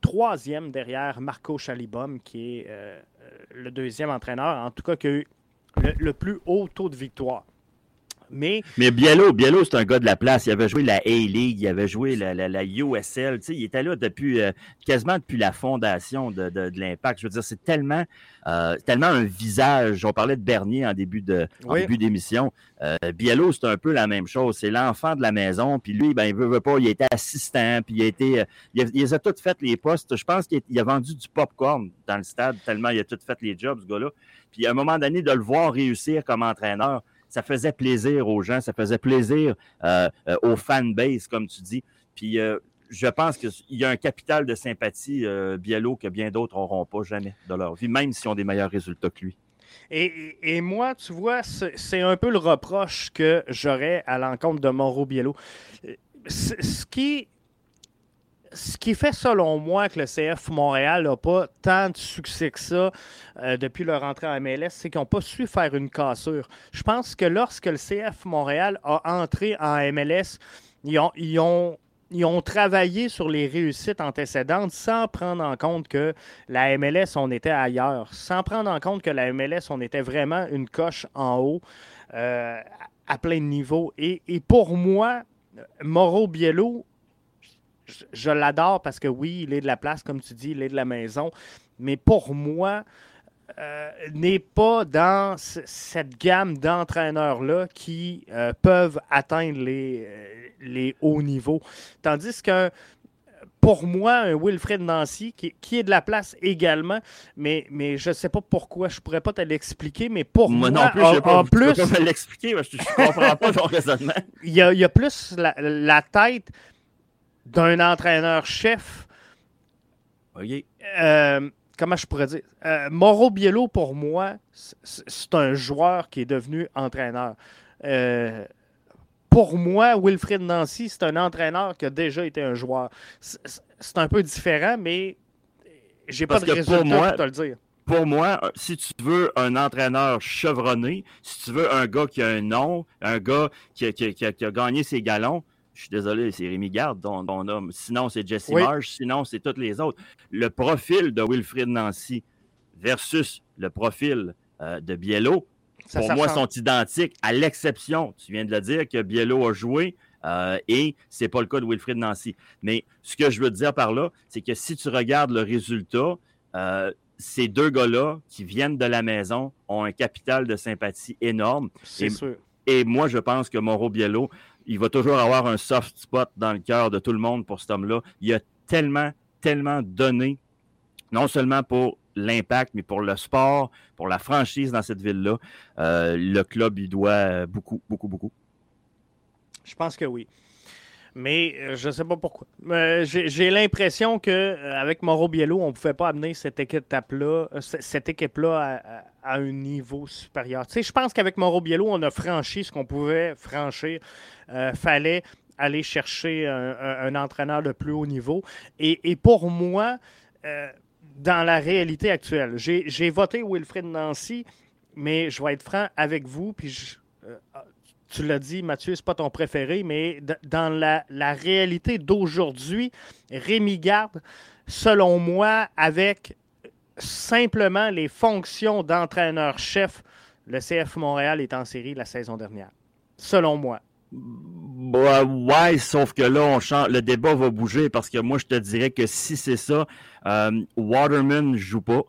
troisième derrière Marco Chalibom, qui est le deuxième entraîneur, en tout cas qui a eu le plus haut taux de victoire. Mais, mais Biello, Biello c'est un gars de la place. Il avait joué la A-League, il avait joué la, la, la USL. Il était là depuis euh, quasiment depuis la fondation de, de, de l'Impact. Je veux dire, c'est tellement, euh, tellement un visage. On parlait de Bernier en début de en début d'émission. Euh, Biello, c'est un peu la même chose. C'est l'enfant de la maison. Puis lui, ben, il veut, veut pas. Il était assistant. Puis il a été. il, a, il a tout fait les postes. Je pense qu'il a, a vendu du popcorn dans le stade tellement il a tout fait les jobs, ce gars-là. Puis à un moment donné, de le voir réussir comme entraîneur ça faisait plaisir aux gens, ça faisait plaisir euh, euh, aux fanbase, comme tu dis. Puis euh, je pense qu'il y a un capital de sympathie, euh, Biello, que bien d'autres n'auront pas jamais de leur vie, même s'ils ont des meilleurs résultats que lui. Et, et moi, tu vois, c'est un peu le reproche que j'aurais à l'encontre de Mauro Biello. Ce qui ce qui fait, selon moi, que le CF Montréal n'a pas tant de succès que ça euh, depuis leur entrée en MLS, c'est qu'ils n'ont pas su faire une cassure. Je pense que lorsque le CF Montréal a entré en MLS, ils ont, travaillé sur les réussites antécédentes sans prendre en compte que la MLS, on était ailleurs, sans prendre en compte que la MLS, on était vraiment une coche en haut euh, à plein de niveaux. Et, et pour moi, Mauro Biello je, l'adore parce que oui, il est de la place, comme tu dis, il est de la maison. Mais pour moi, euh, n'est pas dans cette gamme d'entraîneurs-là qui euh, peuvent atteindre les, euh, les, hauts niveaux. Tandis que pour moi, un Wilfred Nancy, qui, qui, est de la place également, mais, mais je ne sais pas pourquoi, je ne pourrais pas te l'expliquer, mais pour moi, moi non plus, en, pas, en plus... Je peux l'expliquer, je ne comprends pas ton raisonnement. Il y, a, il y a plus la, la tête d'un entraîneur-chef. OK. Euh, comment je pourrais dire? Euh, Mauro Biello, pour moi, c'est un joueur qui est devenu entraîneur. Euh, pour moi, Wilfred Nancy, c'est un entraîneur qui a déjà été un joueur. C'est un peu différent, mais j'ai pas de résultat pour, moi, pour te le dire. Pour moi, si tu veux un entraîneur chevronné, si tu veux un gars qui a un nom, un gars qui a, qui a, qui a gagné ses galons, je suis désolé, c'est Rémi Garde, ton, ton homme. Sinon, c'est Jesse oui. Marsh. Sinon, c'est toutes les autres. Le profil de Wilfrid Nancy versus le profil euh, de Biello, ça, pour ça moi, change. sont identiques, à l'exception, tu viens de le dire, que Biello a joué. Euh, et ce n'est pas le cas de Wilfrid Nancy. Mais ce que je veux te dire par là, c'est que si tu regardes le résultat, euh, ces deux gars-là qui viennent de la maison ont un capital de sympathie énorme. C'est sûr. Et moi, je pense que Mauro Biello il va toujours avoir un soft spot dans le cœur de tout le monde pour cet homme-là. Il a tellement, tellement donné, non seulement pour l'impact, mais pour le sport, pour la franchise dans cette ville-là. Euh, le club, il doit beaucoup, beaucoup, beaucoup. Je pense que oui. Mais euh, je ne sais pas pourquoi. Euh, J'ai l'impression qu'avec Mauro Biello, on ne pouvait pas amener cette équipe-là cette équipe -là à, un niveau supérieur. Je pense qu'avec Mauro Biello, on a franchi ce qu'on pouvait franchir euh, fallait aller chercher un, entraîneur de plus haut niveau. Et, pour moi, euh, dans la réalité actuelle, j'ai voté Wilfred Nancy, mais je vais être franc avec vous, puis je, euh, tu l'as dit, Mathieu, c'est pas ton préféré, mais dans la, réalité d'aujourd'hui, Rémi Garde, selon moi, avec simplement les fonctions d'entraîneur-chef, le CF Montréal est en série la saison dernière. Selon moi. Bah, ouais, sauf que là, change, le débat va bouger parce que moi, je te dirais que si c'est ça, euh, Waterman ne joue pas.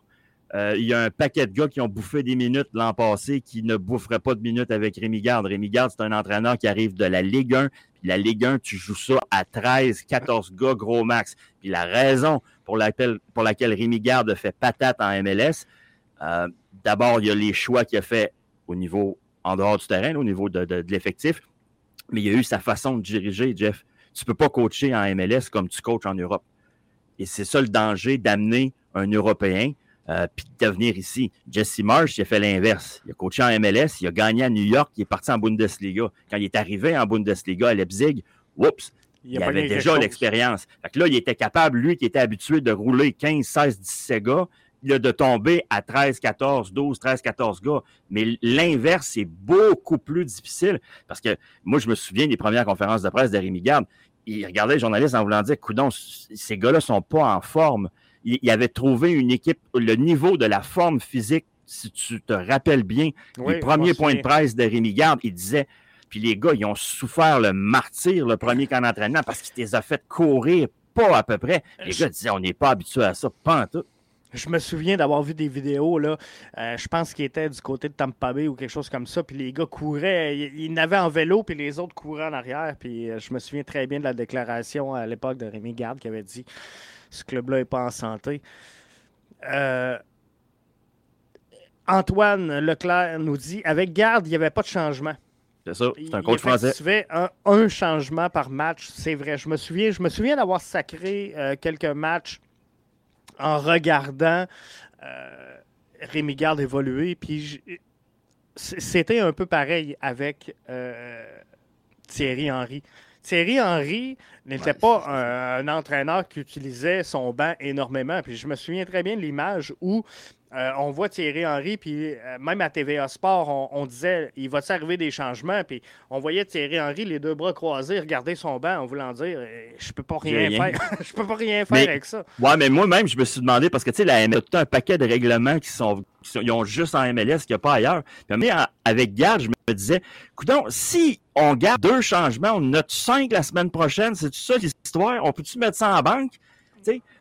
Euh, il y a un paquet de gars qui ont bouffé des minutes l'an passé qui ne boufferaient pas de minutes avec Rémi Garde. Rémi Garde, c'est un entraîneur qui arrive de la Ligue 1. Puis la Ligue 1, tu joues ça à 13, 14 gars gros max. Puis la raison pour laquelle, pour Rémi Garde fait patate en MLS, euh, d'abord, il y a les choix qu'il a fait au niveau, en dehors du terrain, au niveau de, de, de l'effectif mais il y a eu sa façon de diriger, Jeff. Tu ne peux pas coacher en MLS comme tu coaches en Europe. Et c'est ça le danger d'amener un Européen euh, puis de venir ici. Jesse Marsh, il a fait l'inverse. Il a coaché en MLS, il a gagné à New York, il est parti en Bundesliga. Quand il est arrivé en Bundesliga à Leipzig, oups, il, il avait déjà l'expérience. Fait que là, il était capable, lui qui était habitué de rouler 15, 16, 17 gars, de tomber à 13, 14, 12, 13, 14 gars. Mais l'inverse, c'est beaucoup plus difficile parce que moi, je me souviens des premières conférences de presse de Rémi Garde. Il regardait les journalistes en voulant dire, coudon, ces gars-là sont pas en forme. Il, il, avait trouvé une équipe, le niveau de la forme physique, si tu te rappelles bien, oui, les premiers points de presse de Rémi Garde, il disait, Puis les gars, ils ont souffert le martyr le premier camp d'entraînement parce qu'ils les a fait courir pas à peu près. Les gars disaient, on n'est pas habitué à ça, pas en tout. Je me souviens d'avoir vu des vidéos, là, euh, je pense qu'ils étaient du côté de Tampa Bay ou quelque chose comme ça, puis les gars couraient, ils, n'avaient en vélo, puis les autres couraient en arrière, puis euh, je me souviens très bien de la déclaration à l'époque de Rémi Garde qui avait dit « ce club-là n'est pas en santé euh, Antoine Leclerc nous dit « avec Garde, il n'y avait pas de changement ». C'est ça, c'est un coach français. Tu fais un, un, changement par match, c'est vrai. Je me souviens, je me souviens d'avoir sacré quelques matchs en regardant euh, Rémi Garde évoluer. Puis c'était un peu pareil avec euh, Thierry Henry. Thierry Henry n'était pas un, entraîneur qui utilisait son banc énormément. Puis je me souviens très bien de l'image où euh, on voit Thierry Henry, puis euh, même à TVA Sport, on, disait il va s'arriver des changements, puis on voyait Thierry Henry, les deux bras croisés, regarder son banc en voulant dire euh, je peux pas rien, faire, je peux pas rien faire avec ça. Ouais, mais moi-même, je me suis demandé, parce que tu sais, la MLS a tout un paquet de règlements qui sont, ils ont juste en MLS qu'il n'y a pas ailleurs. Puis, avec Garde, je me disais, écoute, si on garde deux changements, on note cinq la semaine prochaine, c'est tout ça l'histoire, on peut-tu mettre ça en banque?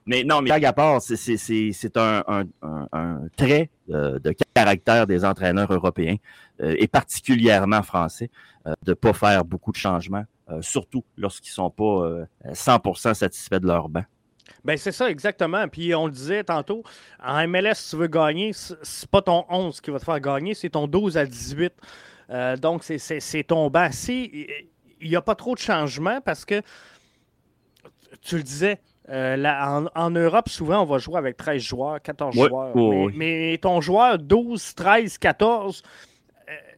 Mais non, mais à part, c'est un, trait euh, de caractère des entraîneurs européens euh, et particulièrement français euh, de ne pas faire beaucoup de changements, surtout lorsqu'ils ne sont pas 100% satisfaits de leur banc. Ben c'est ça, exactement. Puis on le disait tantôt, en MLS, si tu veux gagner, c'est pas ton 11 qui va te faire gagner, c'est ton 12 à 18. donc, c'est ton banc. Si il n'y a pas trop de changements parce que tu le disais, euh, en, Europe, souvent, on va jouer avec 13 joueurs, 14 joueurs. mais, ton joueur 12, 13, 14,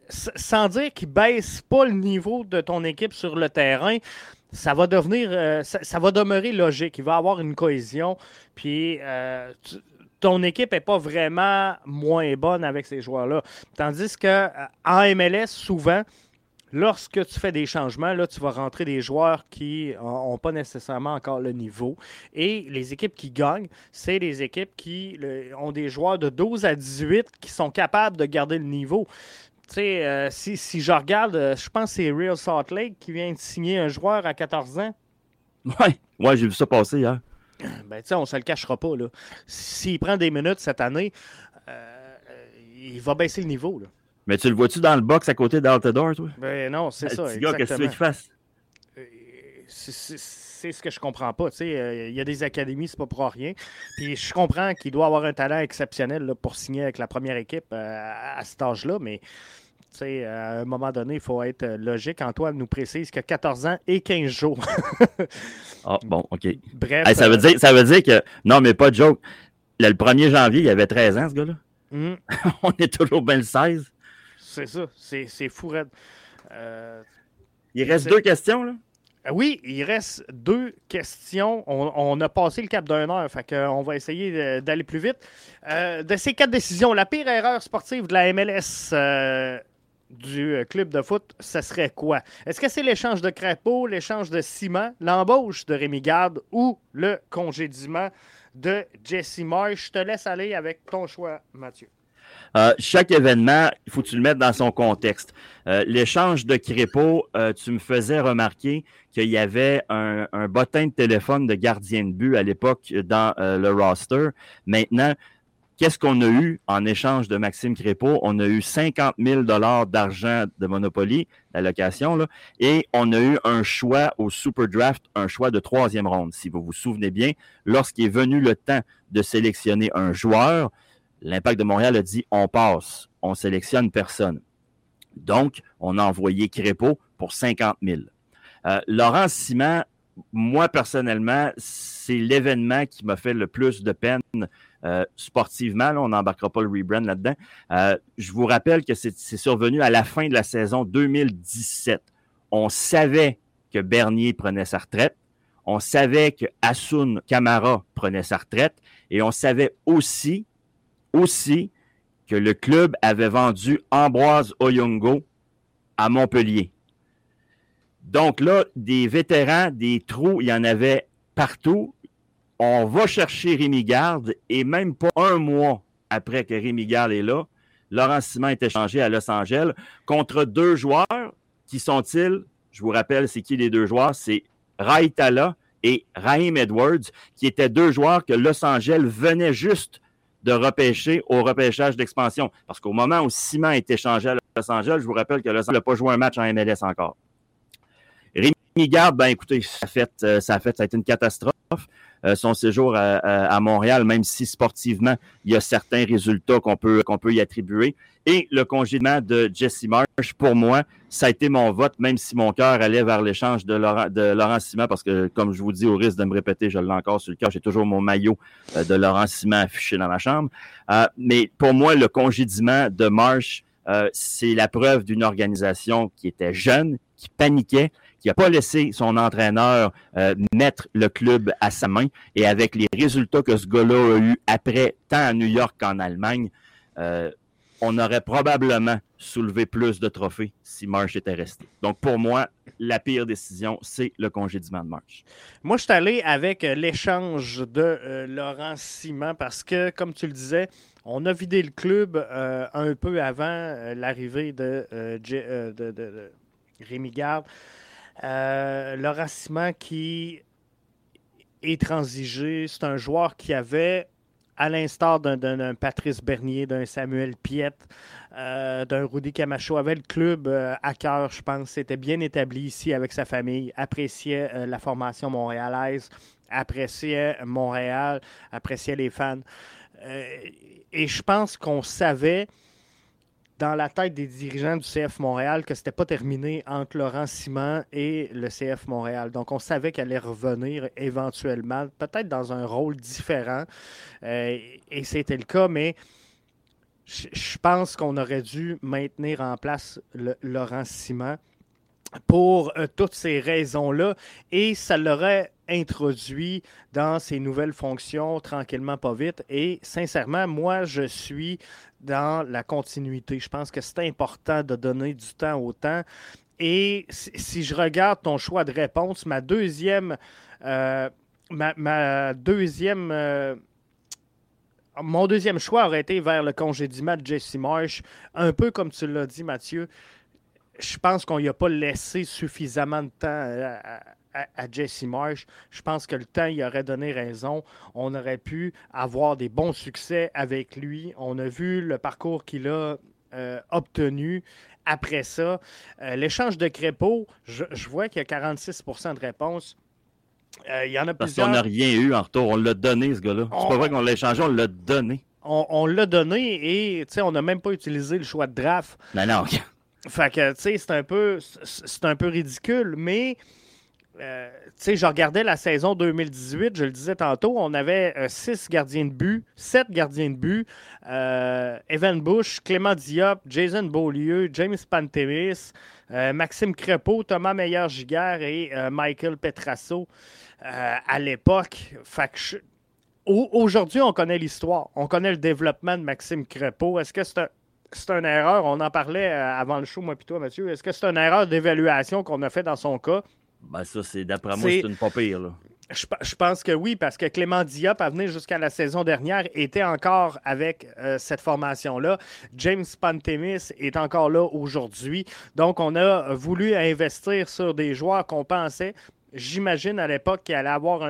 sans dire qu'il baisse pas le niveau de ton équipe sur le terrain, ça va devenir, euh, ça, va demeurer logique. Il va avoir une cohésion. Puis euh, ton équipe n'est pas vraiment moins bonne avec ces joueurs-là. Tandis que en MLS, souvent, lorsque tu fais des changements, là, tu vas rentrer des joueurs qui n'ont pas nécessairement encore le niveau. Et les équipes qui gagnent, c'est les équipes qui ont des joueurs de 12 à 18 qui sont capables de garder le niveau. Tu sais, euh, si, si, je regarde, euh, je pense que c'est Real Salt Lake qui vient de signer un joueur à 14 ans. Oui, ouais, j'ai vu ça passer hier. Ben, tu sais, on ne se le cachera pas. S'il prend des minutes cette année, euh, il va baisser le niveau. Là. Mais tu le vois-tu dans le box à côté d'Altador, toi? Ben non, c'est ça. Gars, qu'est-ce que tu veux qu'il fasse? Euh, c'est ce que je comprends pas. Euh, il y a des académies, c'est pas pour rien. Puis je comprends qu'il doit avoir un talent exceptionnel là, pour signer avec la première équipe euh, à cet âge-là, mais à un moment donné, il faut être logique. Antoine nous précise que 14 ans et 15 jours. ah, bon, OK. Bref. ça, veut dire, ça veut dire que. Non, mais pas de joke. Le, 1er janvier, il avait 13 ans, ce gars-là. Hum. On est toujours bien le 16. C'est ça. C'est fou, euh, il reste deux questions, là? Euh, oui, il reste deux questions. On, a passé le cap d'un heure, fait on va essayer d'aller plus vite. Euh, de ces quatre décisions, la pire erreur sportive de la MLS du club de foot, ce serait quoi? Est-ce que c'est l'échange de Crapeau, l'échange de ciment, l'embauche de Rémi Garde ou le congédiement de Jesse Marsh? Je te laisse aller avec ton choix, Mathieu. Euh, chaque événement, il faut que tu le mettes dans son contexte. Euh, l'échange de Crépeau, euh, tu me faisais remarquer qu'il y avait un, bottin de téléphone de gardien de but à l'époque dans le roster. Maintenant, qu'est-ce qu'on a eu en échange de Maxime Crépeau? On a eu 50 000 d'argent de Monopoly, la location, là, et on a eu un choix au Super Draft, un choix de troisième ronde. Si vous vous souvenez bien, lorsqu'il est venu le temps de sélectionner un joueur, l'Impact de Montréal a dit on passe, on sélectionne personne. Donc, on a envoyé Crépeau pour 50 000. Euh, Laurent Simon, moi personnellement, c'est l'événement qui m'a fait le plus de peine euh, sportivement. on n'embarquera pas le rebrand là-dedans. Euh, je vous rappelle que c'est survenu à la fin de la saison 2017. On savait que Bernier prenait sa retraite. On savait que Asun Kamara prenait sa retraite. Et on savait aussi aussi que le club avait vendu Ambroise Oyongo à Montpellier. Donc là, des vétérans, des trous, il y en avait partout. On va chercher Rémi Garde et même pas un mois après que Rémi Garde est là, Laurent Simon est échangé à Los Angeles contre deux joueurs Qui sont-ils? Je vous rappelle, c'est qui les deux joueurs? C'est Raitala et Raheem Edwards, qui étaient deux joueurs que Los Angeles venait juste de repêcher au repêchage d'expansion. Parce qu'au moment où Simon est échangé à Los Angeles, je vous rappelle que Los Angeles n'a pas joué un match en MLS encore. Rémi Garde, ben écoutez, ça a fait, euh, ça a fait, ça a été une catastrophe. Euh, son séjour à, Montréal, même si sportivement, il y a certains résultats qu'on peut, qu'on peut y attribuer. Et le congédiement de Jesse Marsh, pour moi, ça a été mon vote, même si mon cœur allait vers l'échange de Laurent, de Laurent Simon, parce que, comme je vous dis, au risque de me répéter, je l'ai encore sur le cœur, j'ai toujours mon maillot euh, de Laurent Simon affiché dans ma chambre. Euh, mais pour moi, le congédiement de Marsh, c'est la preuve d'une organisation qui était jeune, qui paniquait, qui n'a pas laissé son entraîneur euh, mettre le club à sa main. Et avec les résultats que ce gars-là a eu après, tant à New York qu'en Allemagne, euh, on aurait probablement soulevé plus de trophées si Marsh était resté. Donc, pour moi, la pire décision, c'est le congédiement de Marsh. Moi, je suis allé avec euh, l'échange de Laurent Simon parce que, comme tu le disais, on a vidé le club un peu avant l'arrivée de, de, de, Rémi Garde. Euh, le qui est transigé, c'est un joueur qui avait, à l'instar d'un Patrice Bernier, d'un Samuel Piette, euh, d'un Rudy Camacho, avait le club euh, à cœur, je pense. C'était bien établi ici avec sa famille, appréciait la formation montréalaise, appréciait Montréal, appréciait les fans. et je pense qu'on savait dans la tête des dirigeants du CF Montréal que c'était pas terminé entre Laurent Simon et le CF Montréal. Donc, on savait qu'elle allait revenir éventuellement, peut-être dans un rôle différent. Euh, et c'était le cas, mais je pense qu'on aurait dû maintenir en place le, Laurent Simon pour euh, toutes ces raisons-là. Et ça l'aurait introduit dans ses nouvelles fonctions tranquillement, pas vite. Et sincèrement, moi, je suis dans la continuité. Je pense que c'est important de donner du temps au temps. Et si, je regarde ton choix de réponse, ma deuxième, euh, ma, deuxième, euh, mon deuxième choix aurait été vers le congédiement de Jesse Marsh, un peu comme tu l'as dit, Mathieu. Je pense qu'on n'y a pas laissé suffisamment de temps à, à, Jesse Marsh. Je pense que le temps y aurait donné raison. On aurait pu avoir des bons succès avec lui. On a vu le parcours qu'il a euh, obtenu. Après ça, euh, l'échange de Crépeau, je, vois qu'il y a 46% de réponses. Euh, il y en a Parce qu'on n'a rien eu en retour. On l'a donné, ce gars-là. C'est pas vrai qu'on l'a échangé, on l'a donné. On, l'a donné et on n'a même pas utilisé le choix de draft. Non, non. Fait que, tu sais, c'est un, peu, un peu ridicule, mais euh, tu sais, je regardais la saison 2018, je le disais tantôt, on avait euh, six gardiens de but, sept gardiens de but, euh, Evan Bush, Clément Diop, Jason Beaulieu, James Pantemis, Maxime Crepeau, Thomas Meyer-Giguère et Michael Petrasso à l'époque. Aujourd'hui, on connaît l'histoire, on connaît le développement de Maxime Crepeau. Est-ce que c'est un, c'est une erreur, on en parlait avant le show, moi et toi, Mathieu. Est-ce que c'est une erreur d'évaluation qu'on a fait dans son cas? Ben ça, c'est d'après moi, c'est une pas pire. Là. Je, pense que oui, parce que Clément Diop, à venir jusqu'à la saison dernière, était encore avec euh, cette formation-là. James Pantemis est encore là aujourd'hui. Donc, on a voulu investir sur des joueurs qu'on pensait, j'imagine à l'époque, qu'il allait avoir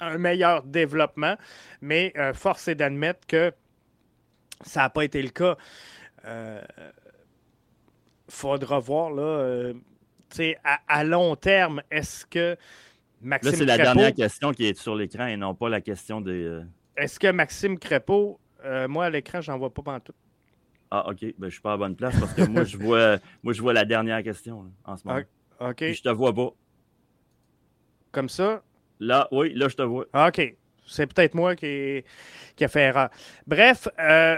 un, meilleur développement. Mais euh, force est d'admettre que ça n'a pas été le cas. Il euh, faudra voir, là à, long terme, est-ce que Maxime Là, c'est la dernière question qui est sur l'écran et non pas la question des. Euh, est-ce que Maxime Crépeau, euh, moi à l'écran, j'en vois pas pantoute? Ah, OK. Ben, je suis pas à bonne place parce que moi, je vois, moi, je vois la dernière question en ce moment. Ah, OK. je te vois pas. Comme ça? Là, oui, là, je te vois. Ah, OK. C'est peut-être moi qui, qui a fait erreur. Bref, euh,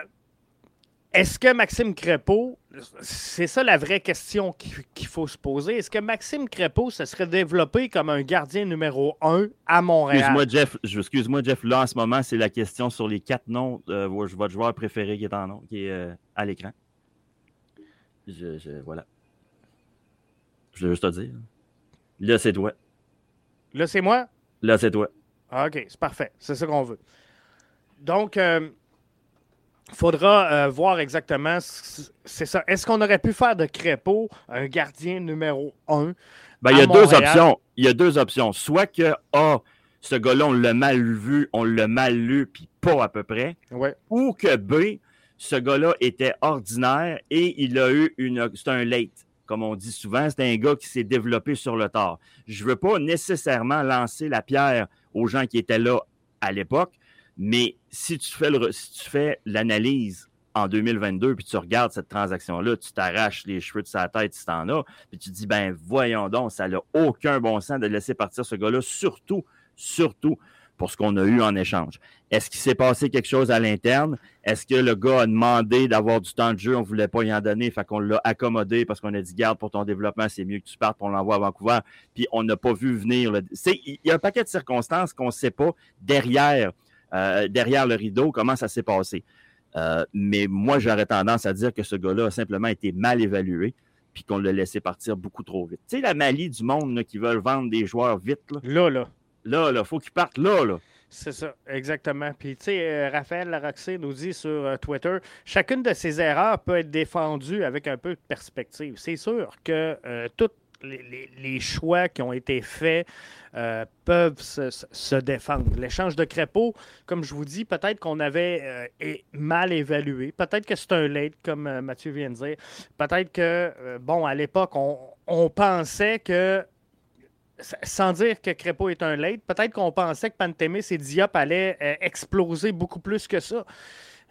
est-ce que Maxime Crépeau, c'est ça la vraie question qu'il faut se poser, est-ce que Maxime Crépeau se serait développé comme un gardien numéro un à Montréal? Excuse-moi, Jeff, excuse-moi, Jeff, là, en ce moment, c'est la question sur les quatre noms de euh, votre joueur préféré qui est en qui est euh, à l'écran. Je, voilà. Je veux juste te dire. Là, c'est toi. Là, c'est moi? Là, c'est toi. OK, c'est parfait. C'est ça qu'on veut. Donc, euh, faudra voir exactement. C'est ça. Est-ce qu'on aurait pu faire de Crépeau un gardien numéro un? Ben, il y a deux options. Il y a deux options. Soit que A, ce gars-là, on l'a mal vu, on l'a mal lu, puis pas à peu près. Ou que B, ce gars-là était ordinaire et il a eu une. C'est un late, comme on dit souvent. C'est un gars qui s'est développé sur le tard. Je ne veux pas nécessairement lancer la pierre aux gens qui étaient là à l'époque, mais si tu fais, si tu fais l'analyse en 2022, puis tu regardes cette transaction-là, tu t'arraches les cheveux de sa tête si en as, puis tu te dis, ben voyons donc, ça n'a aucun bon sens de laisser partir ce gars-là, surtout, surtout pour ce qu'on a eu en échange. Est-ce qu'il s'est passé quelque chose à l'interne? Est-ce que le gars a demandé d'avoir du temps de jeu? On ne voulait pas y en donner, fait qu'on l'a accommodé parce qu'on a dit, garde pour ton développement, c'est mieux que tu partes, pour l'envoi à Vancouver. Puis on n'a pas vu venir. Il y a un paquet de circonstances qu'on ne sait pas derrière, euh, derrière le rideau comment ça s'est passé? Euh, mais moi, j'aurais tendance à dire que ce gars-là a simplement été mal évalué puis qu'on l'a laissé partir beaucoup trop vite. Tu sais, la Mali du monde qui veulent vendre des joueurs vite. Là, là. Là, là, faut qu'ils partent là, là. C'est ça, exactement. Puis, tu sais, euh, Raphaël Laroxé nous dit sur euh, Twitter chacune de ces erreurs peut être défendue avec un peu de perspective. C'est sûr que euh, les, choix qui ont été faits peuvent se, défendre. L'échange de Crépeau, comme je vous dis, peut-être qu'on avait mal évalué. Peut-être que c'est un late, comme Mathieu vient de dire. Peut-être que, bon, à l'époque, on, pensait que sans dire que Crépeau est un late, peut-être qu'on pensait que Pantémis et Diop allaient euh, exploser beaucoup plus que ça.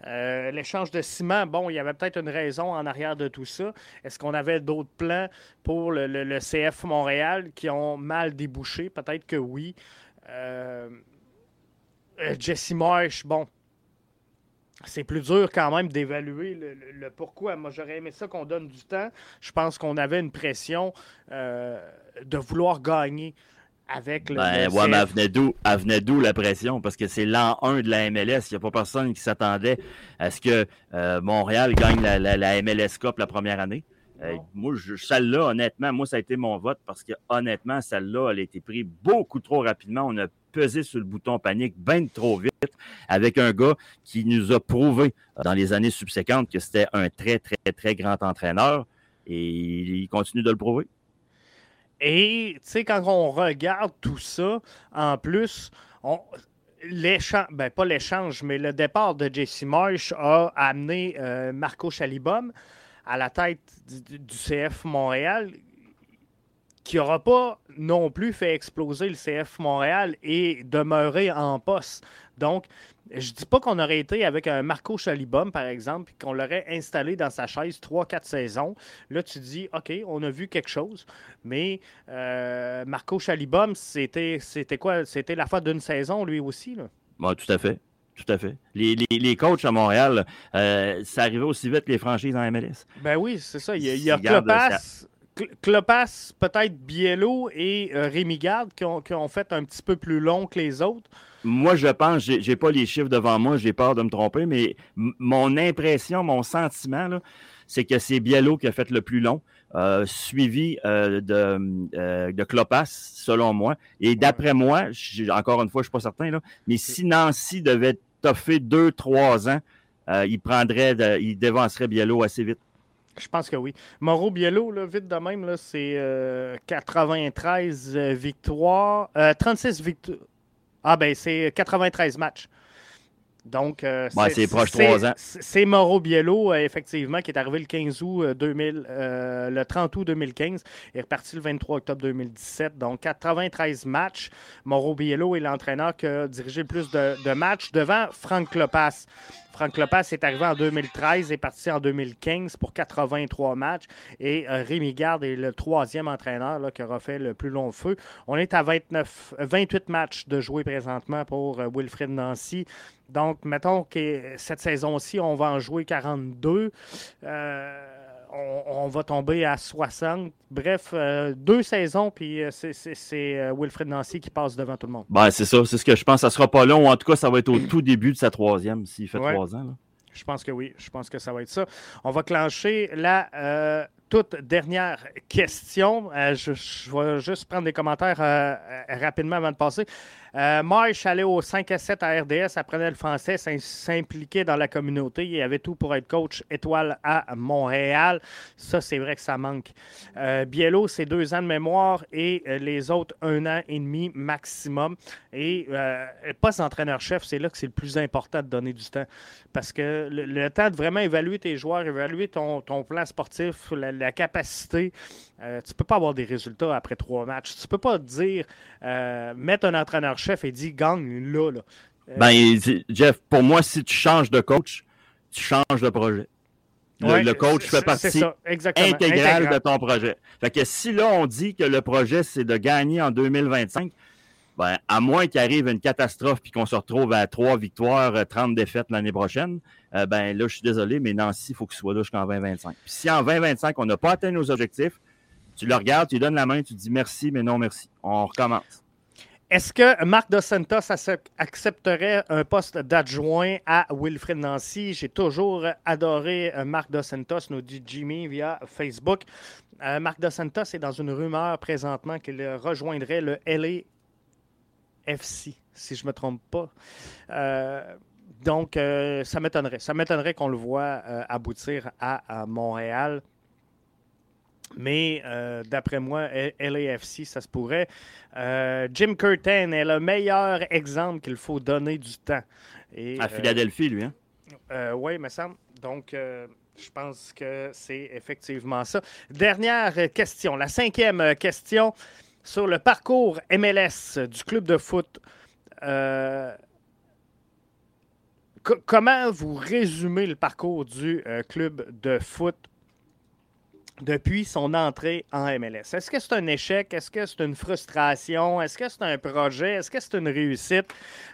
Euh, l'échange de ciment, bon, il y avait peut-être une raison en arrière de tout ça. Est-ce qu'on avait d'autres plans pour le, CF Montréal qui ont mal débouché? Peut-être que oui. Euh, Jesse Marsh, bon, c'est plus dur quand même d'évaluer le, pourquoi. Moi, j'aurais aimé ça qu'on donne du temps. Je pense qu'on avait une pression euh, de vouloir gagner avec le. Ben, ouais, mais elle venait d'où la pression? Parce que c'est l'an 1 de la MLS. Il n'y a pas personne qui s'attendait à ce que euh, Montréal gagne la, MLS Cup la première année. Euh, moi, celle-là, honnêtement, moi, ça a été mon vote parce que, honnêtement, celle-là, elle a été prise beaucoup trop rapidement. On a pesé sur le bouton panique bien trop vite avec un gars qui nous a prouvé dans les années subséquentes que c'était un très, très, très grand entraîneur et il continue de le prouver. Et, tu sais, quand on regarde tout ça, en plus, l'échange, ben pas l'échange, mais le départ de JC Marsh a amené euh, Marco Chalibom à la tête du, CF Montréal, qui n'aura pas non plus fait exploser le CF Montréal et demeurer en poste. Donc, je dis pas qu'on aurait été avec un Marco Chalibom, par exemple, et qu'on l'aurait installé dans sa chaise 3-4 saisons. Là, tu dis, OK, on a vu quelque chose, mais euh, Marco Chalibom, c'était quoi? C'était la fin d'une saison, lui aussi. Là? tout à fait. Tout à fait. Les, coachs à Montréal, euh, ça arrivait aussi vite que les franchises en MLS. Ben oui, c'est ça. Il y a, Klopas, peut-être Biello et euh, Rémi Garde qui ont, qui ont, fait un petit peu plus long que les autres. Moi, je pense, j'ai, n'ai pas les chiffres devant moi, j'ai peur de me tromper, mais mon impression, mon sentiment, c'est que c'est Biello qui a fait le plus long. Euh, suivi euh, de, euh, de Clopas, selon moi. Et d'après moi, encore une fois, je ne suis pas certain, là, mais si Nancy devait toffer deux, trois ans, il prendrait, il dévancerait Biello assez vite. Je pense que oui. Mauro Biello, là, vite de même, là, c'est 93 victoires, 36 victoires. Ah ben c'est 93 matchs. Donc, euh, c'est proche trois ans. C'est Mauro Biello, euh, effectivement, qui est arrivé le 15 août 2000, euh, le 30 août 2015 et est reparti le 23 octobre 2017. Donc, 93 matchs. Mauro Biello est l'entraîneur qui a dirigé le plus de, de matchs devant Franck Lopas. Franck Lopez est arrivé en 2013 et parti en 2015 pour 83 matchs. Et euh, Rémi Garde est le troisième entraîneur là, qui aura fait le plus long feu. On est à 29, 28 matchs de jouer présentement pour euh, Wilfred Nancy. Donc, mettons que cette saison-ci, on va en jouer 42. Euh, on, va tomber à 60. Bref, euh, deux saisons, puis euh, c'est euh, Wilfred Nancy qui passe devant tout le monde. Ben, c'est ça, c'est ce que je pense. Ça sera pas long. En tout cas, ça va être au tout début de sa troisième, s'il fait trois ans. Je pense que oui. Je pense que ça va être ça. On va clencher la toute dernière question. je, vais juste prendre des commentaires rapidement avant de passer. Euh, Marsh allait au 5 à 7 à RDS, apprenait le français, s'impliquait dans la communauté. Il avait tout pour être coach étoile à Montréal. Ça, c'est vrai que ça manque. Euh, Biello, c'est deux ans de mémoire et euh, les autres, un an et demi maximum. Et euh, pas entraîneur-chef, c'est là que c'est le plus important de donner du temps. Parce que le, temps de vraiment évaluer tes joueurs, évaluer ton, plan sportif, la, capacité, tu ne peux pas avoir des résultats après trois matchs. Tu ne peux pas dire, mettre un entraîneur-chef chef et dit gagne là. là. Euh, ben, Jeff, pour moi, si tu changes de coach, tu changes de projet. Le, coach fait partie intégrale de ton projet. Fait que si là, on dit que le projet, c'est de gagner en 2025, ben, à moins qu'il arrive une catastrophe et qu'on se retrouve à trois victoires, 30 euh, défaites l'année prochaine, euh, ben là, je suis désolé, mais Nancy, il faut qu'il soit là jusqu'en 2025. Puis si en 2025, on n'a pas atteint nos objectifs, tu le regardes, tu lui donnes la main, tu dis merci, mais non merci. On recommence. Est-ce que Marc Dos Santos accepterait un poste d'adjoint à Wilfred Nancy? J'ai toujours adoré euh, Marc Dos Santos, nous dit Jimmy via Facebook. Marc Dos Santos est dans une rumeur présentement qu'il rejoindrait le LAFC, si je ne me trompe pas. Euh, donc, ça m'étonnerait. Ça m'étonnerait qu'on le voit aboutir à Montréal. Mais euh, d'après moi, LAFC, ça se pourrait. Euh, Jim Curtin est le meilleur exemple qu'il faut donner du temps. Et, à Philadelphie, lui. Hein? oui, il me semble. Donc, je pense que c'est effectivement ça. Dernière question, la cinquième question sur le parcours MLS du club de foot. comment vous résumez le parcours du club de foot? Depuis son entrée en MLS. Est-ce que c'est un échec? Est-ce que c'est une frustration? Est-ce que c'est un projet? Est-ce que c'est une réussite?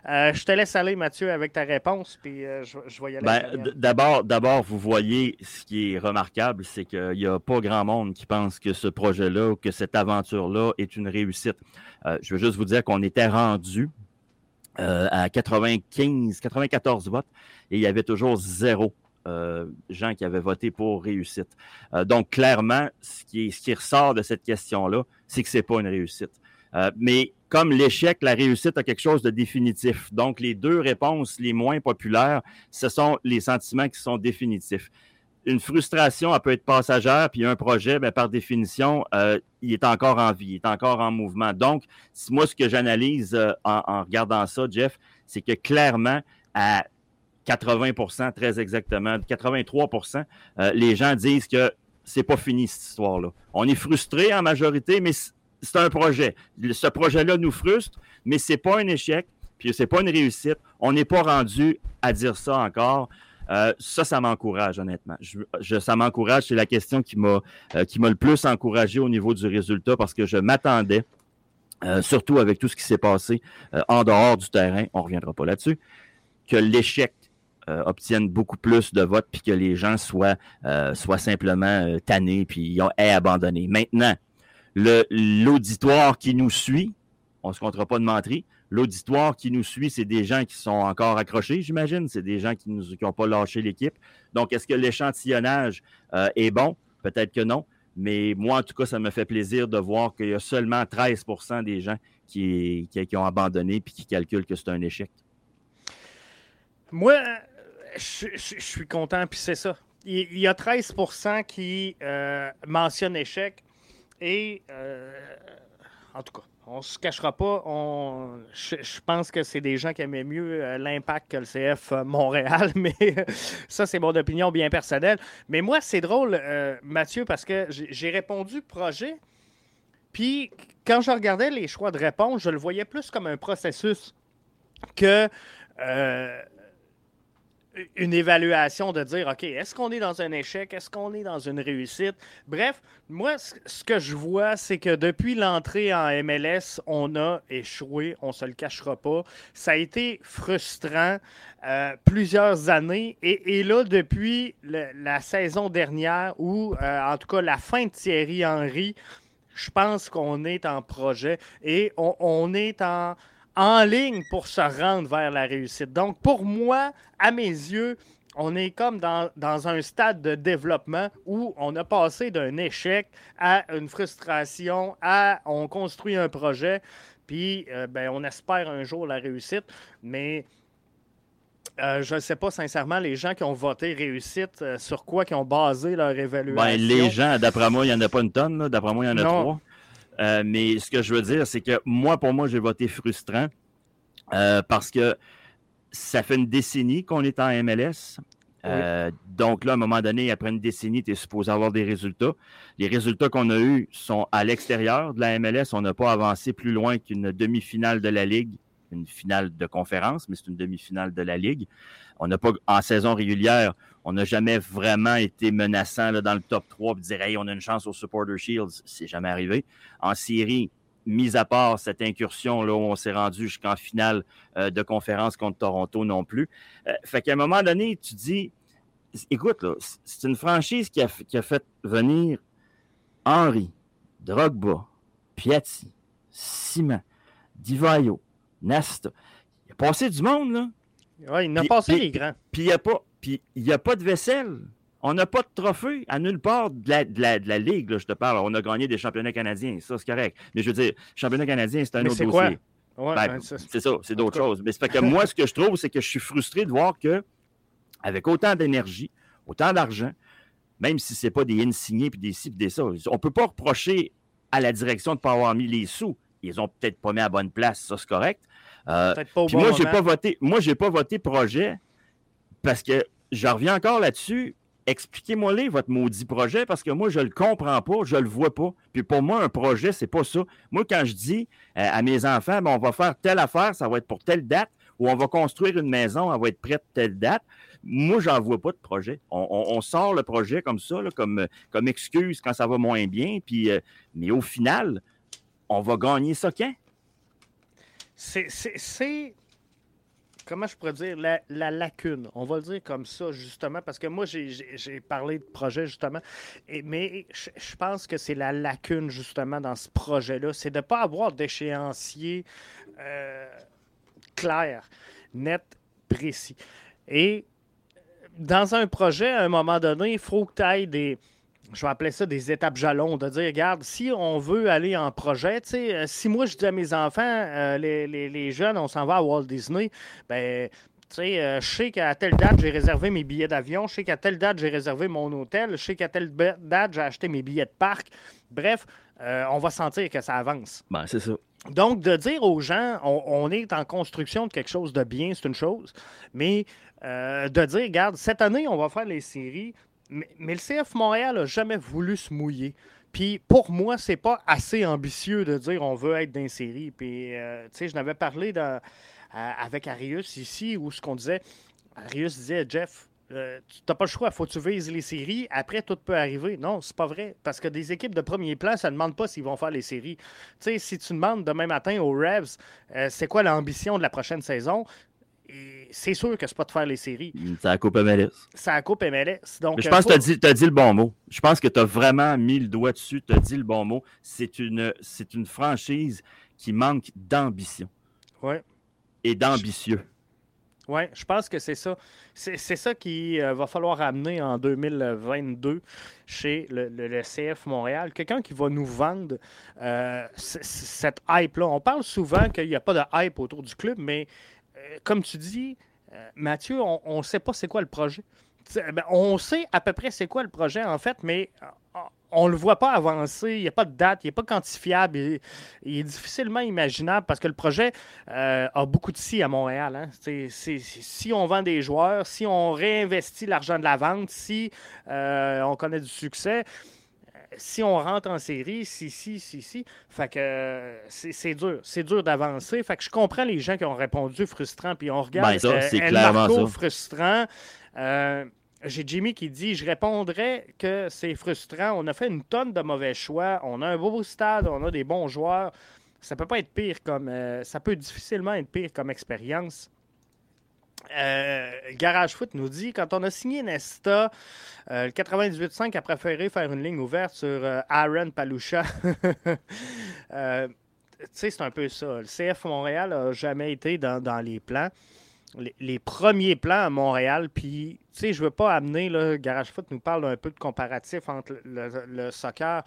Euh, je te laisse aller, Mathieu, avec ta réponse, puis euh, je, je, vais y aller. Ben, d'abord, d'abord, vous voyez, ce qui est remarquable, c'est qu'il n'y a pas grand monde qui pense que ce projet-là, que cette aventure-là est une réussite. Euh, je veux juste vous dire qu'on était rendu à 95, 94 votes et il y avait toujours zéro euh, gens qui avaient voté pour réussite. Euh, donc, clairement, ce qui, ressort de cette question-là, c'est que ce n'est pas une réussite. Euh, mais comme l'échec, la réussite a quelque chose de définitif. Donc, les deux réponses les moins populaires, ce sont les sentiments qui sont définitifs. Une frustration, elle peut être passagère, puis un projet, bien, par définition, il est encore en vie, il est encore en mouvement. Donc, moi, ce que j'analyse en, en regardant ça, Jeff, c'est que clairement, à 80% très exactement, 83% euh, les gens disent que c'est pas fini cette histoire-là. On est frustré en majorité, mais c'est un projet. Ce projet-là nous frustre, mais c'est pas un échec, puis c'est pas une réussite. On n'est pas rendu à dire ça encore. Euh, ça, ça m'encourage, honnêtement. Ça m'encourage. C'est la question euh, qui m'a le plus encouragé au niveau du résultat parce que je m'attendais, surtout avec tout ce qui s'est passé en dehors du terrain, on ne reviendra pas là-dessus, que l'échec euh, obtiennent beaucoup plus de votes puis que les gens soient, euh, simplement euh, tannés puis aient abandonné. Maintenant, l'auditoire qui nous suit, on ne se comptera pas de mentir, l'auditoire qui nous suit, c'est des gens qui sont encore accrochés, j'imagine. C'est des gens qui n'ont pas lâché l'équipe. Donc, est-ce que l'échantillonnage est bon? Peut-être que non. Mais moi, en tout cas, ça me fait plaisir de voir qu'il y a seulement 13% des gens qui, qui, qui ont abandonné et qui calculent que c'est un échec. Moi, je, suis content, puis c'est ça. Il, y a 13% qui euh, mentionnent échec. Et, euh, en tout cas, on se cachera pas. On, je, pense que c'est des gens qui aimaient mieux euh, l'impact que le CF Montréal, mais ça, c'est mon opinion bien personnelle. Mais moi, c'est drôle, Mathieu, parce que j'ai répondu projet. Puis, quand je regardais les choix de réponse, je le voyais plus comme un processus que une évaluation de dire, OK, est-ce qu'on est dans un échec? Est-ce qu'on est dans une réussite? Bref, moi, ce que je vois, c'est que depuis l'entrée en MLS, on a échoué, on ne se le cachera pas. Ça a été frustrant euh, plusieurs années. Et, là, depuis la saison dernière, ou euh, en tout cas la fin de Thierry Henry, je pense qu'on est en projet et on est en en ligne pour se rendre vers la réussite. Donc, pour moi, à mes yeux, on est comme dans, un stade de développement où on a passé d'un échec à une frustration, à on construit un projet, puis euh, ben, on espère un jour la réussite, mais euh, je ne sais pas sincèrement les gens qui ont voté réussite, euh, sur quoi qui ont basé leur évaluation. Ben, les gens, d'après moi, il n'y en a pas une tonne, d'après moi, il y en a trois. Mais ce que je veux dire, c'est que moi, pour moi, j'ai voté frustrant parce que ça fait une décennie qu'on est en MLS. Euh, donc là, à un moment donné, après une décennie, tu es supposé avoir des résultats. Les résultats qu'on a eus sont à l'extérieur de la MLS. On n'a pas avancé plus loin qu'une demi-finale de la Ligue, une finale de conférence, mais c'est une demi-finale de la Ligue. On n'a pas, en saison régulière, on n'a jamais vraiment été menaçant dans le top 3 et dire, hey, on a une chance au Supporter Shields. C'est jamais arrivé. En série, mis à part cette incursion là où on s'est rendu jusqu'en finale euh, de conférence contre Toronto non plus. Euh, fait qu'à un moment donné, tu dis, écoute, c'est une franchise qui a, fait venir Henry, Drogba, Piatti, Simon, Divayo, Nesta. Il a passé du monde, là. Oui, il a passé les grands. Puis il n'y a, a pas de vaisselle. On n'a pas de trophée à nulle part de la, Ligue, je te parle. On a gagné des championnats canadiens, ça, c'est correct. Mais je veux dire, championnat canadien, c'est un autre dossier. Ben, ben, c'est ça, c'est d'autres choses. Mais c'est que moi, ce que je trouve, c'est que je suis frustré de voir que, avec autant d'énergie, autant d'argent, même si ce n'est pas des insignés puis des ci et des ça, on ne peut pas reprocher à la direction de ne pas avoir mis les sous. Ils ont peut-être pas mis à bonne place, ça c'est correct. Euh, moi, je n'ai pas voté. Moi, j'ai pas voté projet parce que je reviens encore là-dessus expliquez-moi les votre maudit projet parce que moi, je ne le comprends pas, je ne le vois pas. Puis pour moi, un projet, c'est pas ça. Moi, quand je dis euh, à mes enfants, ben, on va faire telle affaire, ça va être pour telle date, ou on va construire une maison, elle va être prête telle date, moi, j'en vois pas de projet. On, sort le projet comme ça, comme, excuse quand ça va moins bien, puis, euh, mais au final, on va gagner ça quand? C'est comment je pourrais dire, la, lacune. On va le dire comme ça, justement, parce que moi, j'ai parlé de projet, justement, mais je, pense que c'est la lacune, justement, dans ce projet-là. C'est de ne pas avoir d'échéancier euh, clair, net, précis. Et dans un projet, à un moment donné, il faut que tu ailles des je vais appeler ça des étapes jalons, de dire, regarde, si on veut aller en projet, tu sais, euh, si moi je dis à mes enfants, euh, les, jeunes, on s'en va à Walt Disney, ben, tu sais, euh, je sais qu'à telle date, j'ai réservé mes billets d'avion, je sais qu'à telle date, j'ai réservé mon hôtel, je sais qu'à telle date, j'ai acheté mes billets de parc. Bref, on va sentir que ça avance. Ben, c'est ça. Donc, de dire aux gens, on, est en construction de quelque chose de bien, c'est une chose, mais de dire, regarde, cette année, on va faire les séries, mais, le CF Montréal n'a jamais voulu se mouiller. Puis pour moi, c'est pas assez ambitieux de dire on veut être dans série. Puis, euh, tu sais, je n'avais parlé avec Arius ici où ce qu'on disait, Arius disait, Jeff, euh, tu n'as pas le choix, faut que tu vises les séries. Après, tout peut arriver. Non, c'est pas vrai. Parce que des équipes de premier plan, ça ne demande pas s'ils vont faire les séries. Tu sais, si tu demandes demain matin aux Revs, euh, c'est quoi l'ambition de la prochaine saison, c'est sûr que c'est pas de faire les séries. C'est la Coupe MLS. C'est la Coupe MLS. Donc, je pense que tu as, dit le bon mot. Je pense que tu as vraiment mis le doigt dessus, tu as dit le bon mot. C'est une, une franchise qui manque d'ambition. Oui. Et d'ambitieux. Oui, je pense que c'est ça. C'est ça qu'il euh, va falloir amener en 2022 chez le, CF Montréal. Quelqu'un qui va nous vendre euh, cette hype-là. On parle souvent qu'il n'y a pas de hype autour du club, mais euh, comme tu dis, euh, Mathieu, on ne sait pas c'est quoi le projet. Ben, on sait à peu près c'est quoi le projet, en fait, mais euh, on ne le voit pas avancer. Il n'y a pas de date, il n'est pas quantifiable. Il, est difficilement imaginable parce que le projet a beaucoup de si à Montréal. Hein. si on vend des joueurs, si on réinvestit l'argent de la vente, si on connaît du succès, si on rentre en série, si, si, si, si. Fait que c'est dur. C'est dur d'avancer. Fait que je comprends les gens qui ont répondu frustrant, puis on regarde. Ben ça, c'est clairement ça. frustrant. Euh, j'ai Jimmy qui dit Je répondrais que c'est frustrant. On a fait une tonne de mauvais choix. On a un beau stade, on a des bons joueurs. Ça peut pas être pire comme. Euh, ça peut difficilement être pire comme expérience. Euh, Garage Foot nous dit quand on a signé Nesta, euh, le 98.5 a préféré faire une ligne ouverte sur euh, Aaron Paloucha. tu sais, c'est un peu ça. Le CF Montréal n'a jamais été dans, les plans. les, premiers plans à Montréal. Puis, tu sais, je veux pas amener, là, Garage Foot nous parle un peu de comparatif entre le, soccer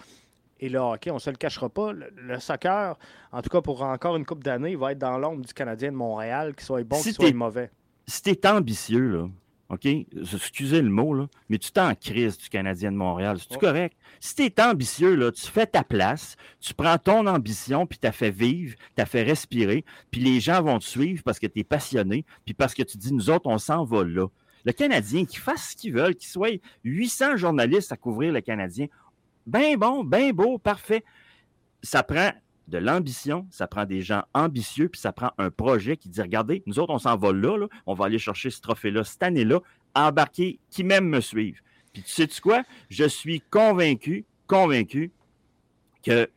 et le hockey. On ne se le cachera pas. Le, soccer, en tout cas pour encore une coupe d'années, il va être dans l'ombre du Canadien de Montréal, qu'il soit bon, qu'il soit mauvais. Si tu es ambitieux, là, OK? Excusez le mot, là, mais tu t'es en crise du Canadien de Montréal. C'est-tu correct? Si tu es ambitieux, là, tu fais ta place, tu prends ton ambition, puis tu as fait vivre, tu as fait respirer, puis les gens vont te suivre parce que tu es passionné, puis parce que tu dis, nous autres, on s'en va là. Le Canadien, qui fasse ce qu'il veut, qu'il soit 800 journalistes à couvrir le Canadien, ben bon, ben beau, parfait. Ça prend de l'ambition, ça prend des gens ambitieux, puis ça prend un projet qui dit regardez, nous autres, on s'en va là, on va aller chercher ce trophée-là cette année-là, embarquer qui même me suivent. Puis tu sais -tu quoi? Je suis convaincu, convaincu que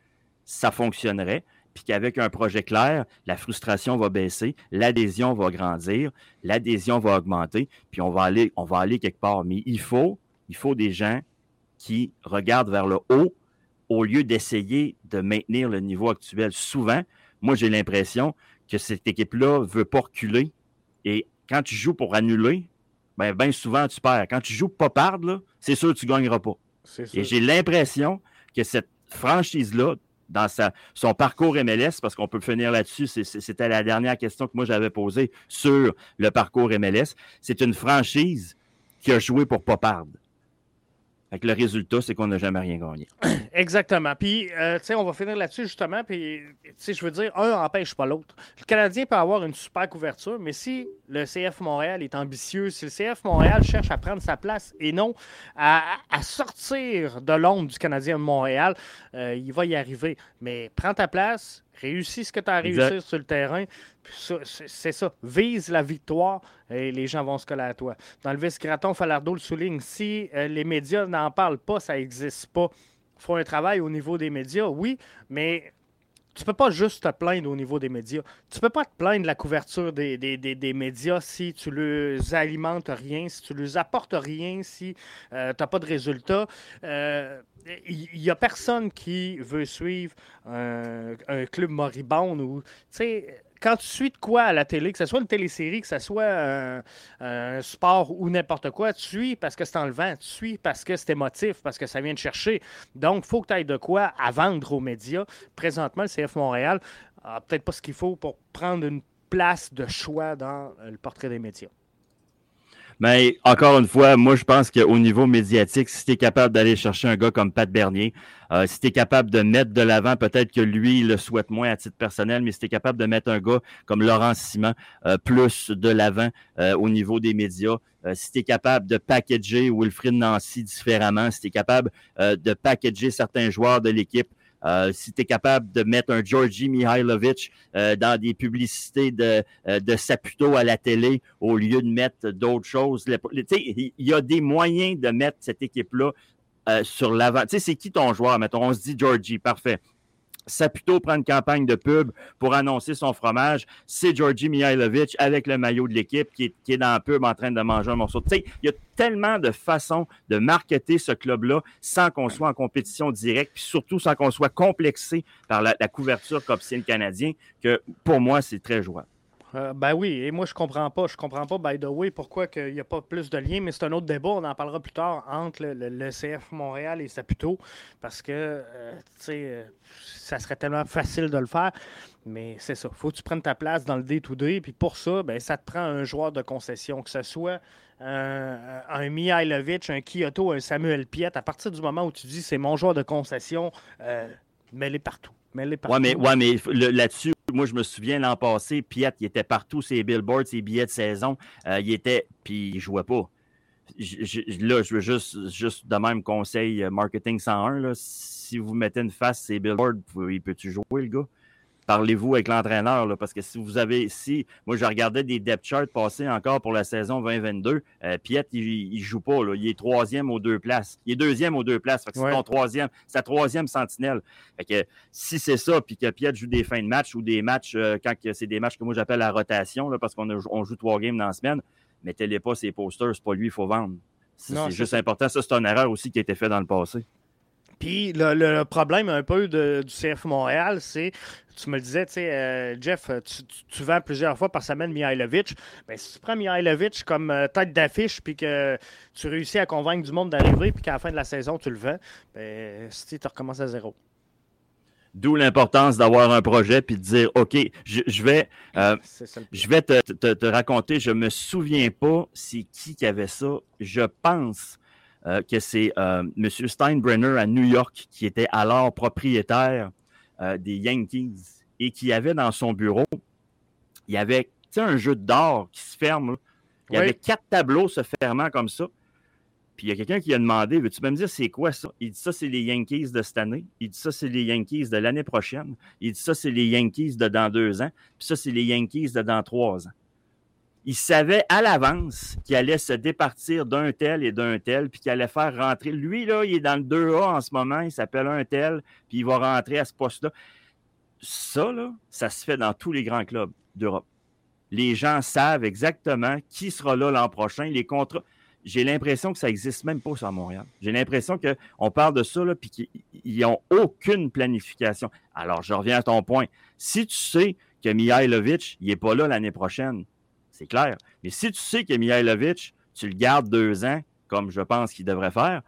ça fonctionnerait, puis qu'avec un projet clair, la frustration va baisser, l'adhésion va grandir, l'adhésion va augmenter, puis on va aller, on va aller quelque part. Mais il faut, il faut des gens qui regardent vers le haut au lieu d'essayer de maintenir le niveau actuel. Souvent, moi, j'ai l'impression que cette équipe-là ne veut pas reculer. Et quand tu joues pour annuler, bien ben souvent, tu perds. Quand tu joues pas perdre, c'est sûr que tu ne gagneras pas. Et j'ai l'impression que cette franchise-là, dans sa, son parcours MLS, parce qu'on peut finir là-dessus, c'était la dernière question que moi j'avais posée sur le parcours MLS, c'est une franchise qui a joué pour pas perdre le résultat, c'est qu'on n'a jamais rien gagné. Exactement. Puis, euh, tu sais, on va finir là-dessus justement. Puis, tu sais, je veux dire, un n'empêche pas l'autre. Le Canadien peut avoir une super couverture, mais si le CF Montréal est ambitieux, si le CF Montréal cherche à prendre sa place et non à, sortir de l'ombre du Canadien de Montréal, euh, il va y arriver. Mais prends ta place, réussis ce que tu as à réussir sur le terrain. C'est ça. Vise la victoire et les gens vont se coller à toi. Dans le vice-graton, Falardeau le souligne. Si euh, les médias n'en parlent pas, ça n'existe pas. Il faut un travail au niveau des médias, oui, mais tu peux pas juste te plaindre au niveau des médias. Tu peux pas te plaindre de la couverture des, des, médias si tu ne alimentes rien, si tu ne apportes rien, si euh, tu n'as pas de résultats. Il euh, n'y a personne qui veut suivre un, un club moribond ou, tu sais, quand tu suis de quoi à la télé, que ce soit une télésérie, que ce soit un, sport ou n'importe quoi, tu suis parce que c'est en vent, tu suis parce que c'est émotif, parce que ça vient de chercher. Donc, il faut que tu aies de quoi à vendre aux médias. Présentement, le CF Montréal n'a peut-être pas ce qu'il faut pour prendre une place de choix dans le portrait des médias. Mais encore une fois, moi, je pense qu'au niveau médiatique, si tu es capable d'aller chercher un gars comme Pat Bernier, euh, si tu es capable de mettre de l'avant, peut-être que lui, il le souhaite moins à titre personnel, mais si tu es capable de mettre un gars comme Laurent Simon euh, plus de l'avant euh, au niveau des médias, si tu es capable de packager Wilfrid Nancy différemment, si tu es capable de packager certains joueurs de l'équipe euh, si tu es capable de mettre un Georgi Mihailovic euh, dans des publicités de, euh, de Saputo à la télé au lieu de mettre d'autres choses, il y a des moyens de mettre cette équipe-là sur l'avant. Tu sais, c'est qui ton joueur? Mettons, on se dit Georgie, parfait. Saputo prend une campagne de pub pour annoncer son fromage. C'est Georgi Mihailovic avec le maillot de l'équipe qui est, dans la pub en train de manger un morceau. Tu sais, il y a tellement de façons de marketer ce club-là sans qu'on soit en compétition directe, puis surtout sans qu'on soit complexé par la, couverture qu'obtient Canadien, que pour moi, c'est très jouable. Euh, ben oui, et moi je comprends pas. Je comprends pas, by the way, pourquoi il n'y a pas plus de liens, mais c'est un autre débat, on en parlera plus tard, entre le, CF Montréal et Saputo, parce que, euh, euh, ça serait tellement facile de le faire. Mais c'est ça, faut que tu prennes ta place dans le day-to-day, puis pour ça, ben, ça te prend un joueur de concession, que ce soit un, un Mihailovic, un Kyoto, un Samuel Piet. À partir du moment où tu dis c'est mon joueur de concession, mets-les partout. Oui, mais, ouais, mais là-dessus, moi, je me souviens l'an passé, Piet, il était partout, ses billboards, ses billets de saison. Euh, il était, puis il jouait pas. là, je veux juste, juste de même conseil euh, marketing 101. Là, si vous mettez une face, ses billboards, il peut-tu jouer, le gars? Parlez-vous avec l'entraîneur, parce que si vous avez, si, moi je regardais des depth charts passer encore pour la saison 2022, euh, Piet, il, ne joue pas, là. il est troisième aux deux places. Il est deuxième aux deux places, c'est ton troisième, sa troisième sentinelle. Fait que si c'est ça, puis que Piet joue des fins de match ou des matchs, euh, quand c'est des matchs que moi j'appelle la rotation, là, parce qu'on on joue trois games dans la semaine, mettez-les pas ces posters, c'est pas lui, il faut vendre. C'est juste important. Ça, c'est une erreur aussi qui a été faite dans le passé. Puis le, problème un peu du CF Montréal, c'est, tu me le disais, tu sais, euh, Jeff, tu, vends plusieurs fois par semaine Mihailovic. Ben, si tu prends Mihailovic comme euh, tête d'affiche, puis que tu réussis à convaincre du monde d'arriver, puis qu'à la fin de la saison, tu le vends, ben, tu recommences à zéro. D'où l'importance d'avoir un projet puis de dire OK, je, vais, euh, je vais te, te, raconter. Je me souviens pas c'est qui qui avait ça. Je pense euh, que c'est euh, M. Steinbrenner à New York qui était alors propriétaire euh, des Yankees et qui avait dans son bureau, il y avait un jeu d'or qui se ferme. Il y avait quatre tableaux se fermant comme ça. Puis il y a quelqu'un qui a demandé Veux-tu me dire c'est quoi ça? Il dit Ça, c'est les Yankees de cette année. Il dit Ça, c'est les Yankees de l'année prochaine. Il dit Ça, c'est les Yankees de dans deux ans. Puis ça, c'est les Yankees de dans trois ans il savait à l'avance qu'il allait se départir d'un tel et d'un tel, puis qu'il allait faire rentrer. Lui, là, il est dans le 2A en ce moment, il s'appelle un tel, puis il va rentrer à ce poste-là. Ça, là, ça se fait dans tous les grands clubs d'Europe. Les gens savent exactement qui sera là l'an prochain, les contrats. J'ai l'impression que ça n'existe même pas sur Montréal. J'ai l'impression qu'on parle de ça, là, puis qu'ils n'ont aucune planification. Alors, je reviens à ton point. Si tu sais que Mihailovic, il n'est pas là l'année prochaine, c'est clair. Mais si tu sais que Mihailovic, tu le gardes deux ans, comme je pense qu'il devrait faire,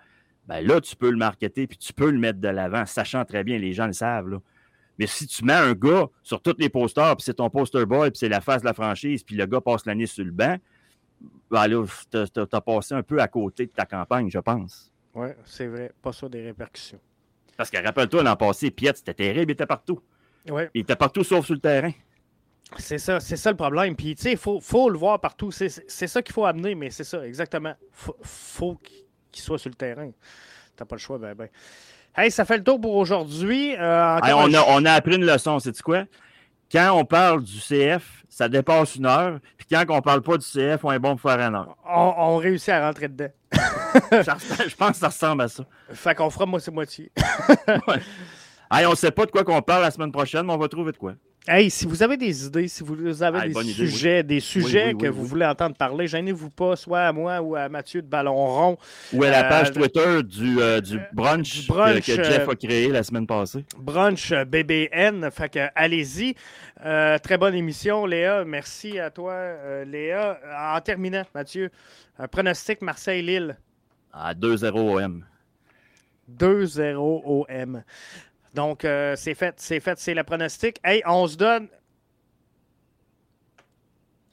ben là, tu peux le marketer puis tu peux le mettre de l'avant, sachant très bien, les gens le savent. Mais si tu mets un gars sur tous les posters, puis c'est ton poster boy, puis c'est la face de la franchise, puis le gars passe l'année sur le banc, ben là, tu as, passé un peu à côté de ta campagne, je pense. Oui, c'est vrai. Pas ça des répercussions. Parce que rappelle-toi, l'an passé, Piet, c'était terrible, il était partout. Ouais. Il était partout sauf sur le terrain. C'est ça, c'est ça le problème. Puis, tu sais, il faut, le voir partout. C'est ça qu'il faut amener, mais c'est ça, exactement. Faut, faut qu'il soit sur le terrain. T'as pas le choix, ben, ben. Hey, ça fait le tour pour aujourd'hui. Euh, on, a, on a appris une leçon, c'est quoi? Quand on parle du CF, ça dépasse une heure. Puis quand on parle pas du CF, on est bon pour faire une heure. On, réussit à rentrer dedans. je pense que ça ressemble à ça. Fait qu'on fera moitié-moitié. ouais. hey, on sait pas de quoi qu'on parle la semaine prochaine, mais on va trouver de quoi. Hey, si vous avez des idées, si vous avez des, sujets, des sujets que vous voulez entendre parler, gênez-vous pas, soit à moi ou à Mathieu de Ballon Rond. Ou à la page euh, Twitter du, euh, du brunch, que, Jeff a créé la semaine passée. Brunch euh, BBN, fait que allez-y. très bonne émission, Léa. Merci à toi, Léa. En terminant, Mathieu, un pronostic Marseille-Lille. À 2-0 OM. 2-0 OM. Donc, euh, c'est fait, c'est fait, c'est le pronostic. Hey, on se donne.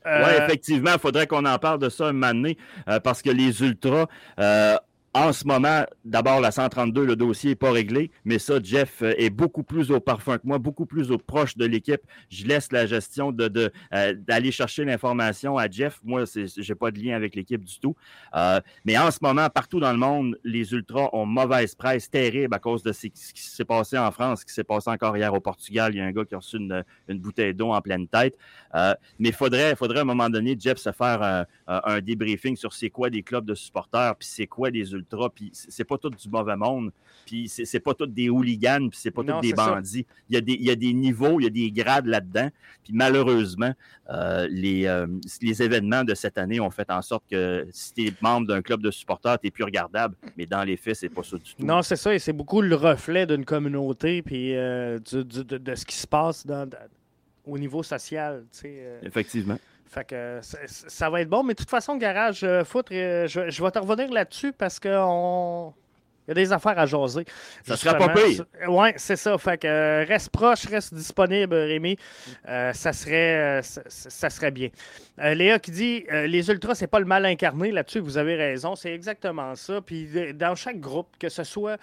Oui, effectivement, il faudrait qu'on en parle de ça un moment donné, euh, parce que les Ultras euh, en ce moment, d'abord, la 132, le dossier n'est pas réglé, mais ça, Jeff euh, est beaucoup plus au parfum que moi, beaucoup plus au proche de l'équipe. Je laisse la gestion de, euh, d'aller chercher l'information à Jeff. Moi, je n'ai pas de lien avec l'équipe du tout. Euh, mais en ce moment, partout dans le monde, les Ultras ont mauvaise presse terrible à cause de ce qui s'est passé en France, ce qui s'est passé encore hier au Portugal. Il y a un gars qui a reçu une, bouteille d'eau en pleine tête. mais il faudrait, faudrait à un moment donné, Jeff, se faire un, un débriefing sur c'est quoi des clubs de supporters, puis c'est quoi des Ultras puis c'est pas tout du mauvais monde, puis c'est pas tout des hooligans, puis c'est pas tout des bandits. Il y, a des, il y, a des, niveaux, il y a des grades là-dedans, puis malheureusement, euh, les, euh, les événements de cette année ont fait en sorte que si tu es membre d'un club de supporters, tu es plus regardable, mais dans les faits, c'est pas ça du tout. Non, c'est ça, et c'est beaucoup le reflet d'une communauté, puis euh, de, ce qui se passe dans, au niveau social. Effectivement. Fait que ça, va être bon. Mais de toute façon, Garage euh, Foot, euh, je, vais te revenir là-dessus parce qu'on. Il y a des affaires à jaser. Ça sera pas pire. Oui, c'est ça. Fait que euh, reste proche, reste disponible, Rémi. ça, serait, ça, serait bien. Léa qui dit Les Ultras, c'est pas le mal incarné. Là-dessus, vous avez raison. C'est exactement ça. Puis dans chaque groupe, que ce soit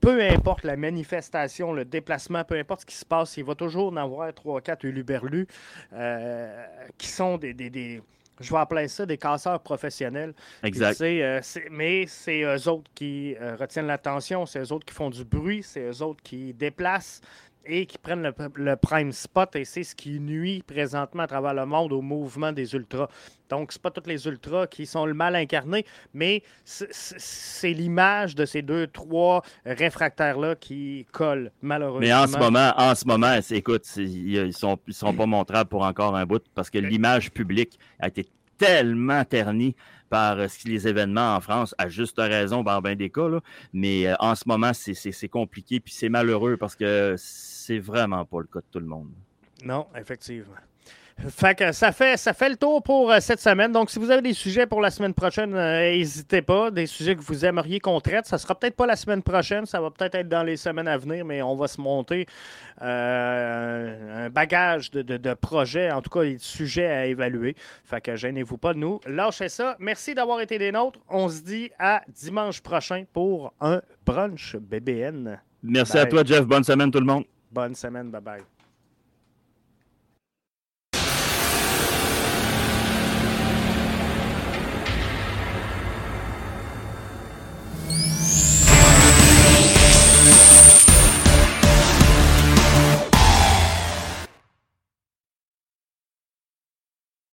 peu importe la manifestation, le déplacement, peu importe ce qui se passe, il va toujours en avoir trois, quatre uluberlus euh, qui sont des, je vais appeler ça des casseurs professionnels. Exact. Euh, mais c'est eux autres qui euh, retiennent l'attention, c'est eux autres qui font du bruit, c'est eux autres qui déplacent et qui prennent le, prime spot et c'est ce qui nuit présentement à travers le monde au mouvement des ultras. Donc, c'est pas tous les ultras qui sont le mal incarné, mais c'est l'image de ces deux, trois réfractaires-là qui collent, malheureusement. Mais en ce moment, en ce moment, écoute, ils sont, ils sont pas montrables pour encore un bout parce que l'image publique a été tellement terni par les événements en France, à juste raison, dans bien des cas. Mais en ce moment, c'est compliqué, puis c'est malheureux parce que c'est vraiment pas le cas de tout le monde. Non, effectivement. Fait que ça fait, ça fait le tour pour euh, cette semaine. Donc, si vous avez des sujets pour la semaine prochaine, euh, n'hésitez pas. Des sujets que vous aimeriez qu'on traite. Ça sera peut-être pas la semaine prochaine, ça va peut-être être dans les semaines à venir, mais on va se monter euh, un bagage de, projets, en tout cas des sujets à évaluer. Fait que gênez-vous pas de nous. Lâchez ça. Merci d'avoir été des nôtres. On se dit à dimanche prochain pour un brunch BBN. Merci à toi, Jeff. Bonne semaine, tout le monde. Bonne semaine. Bye bye.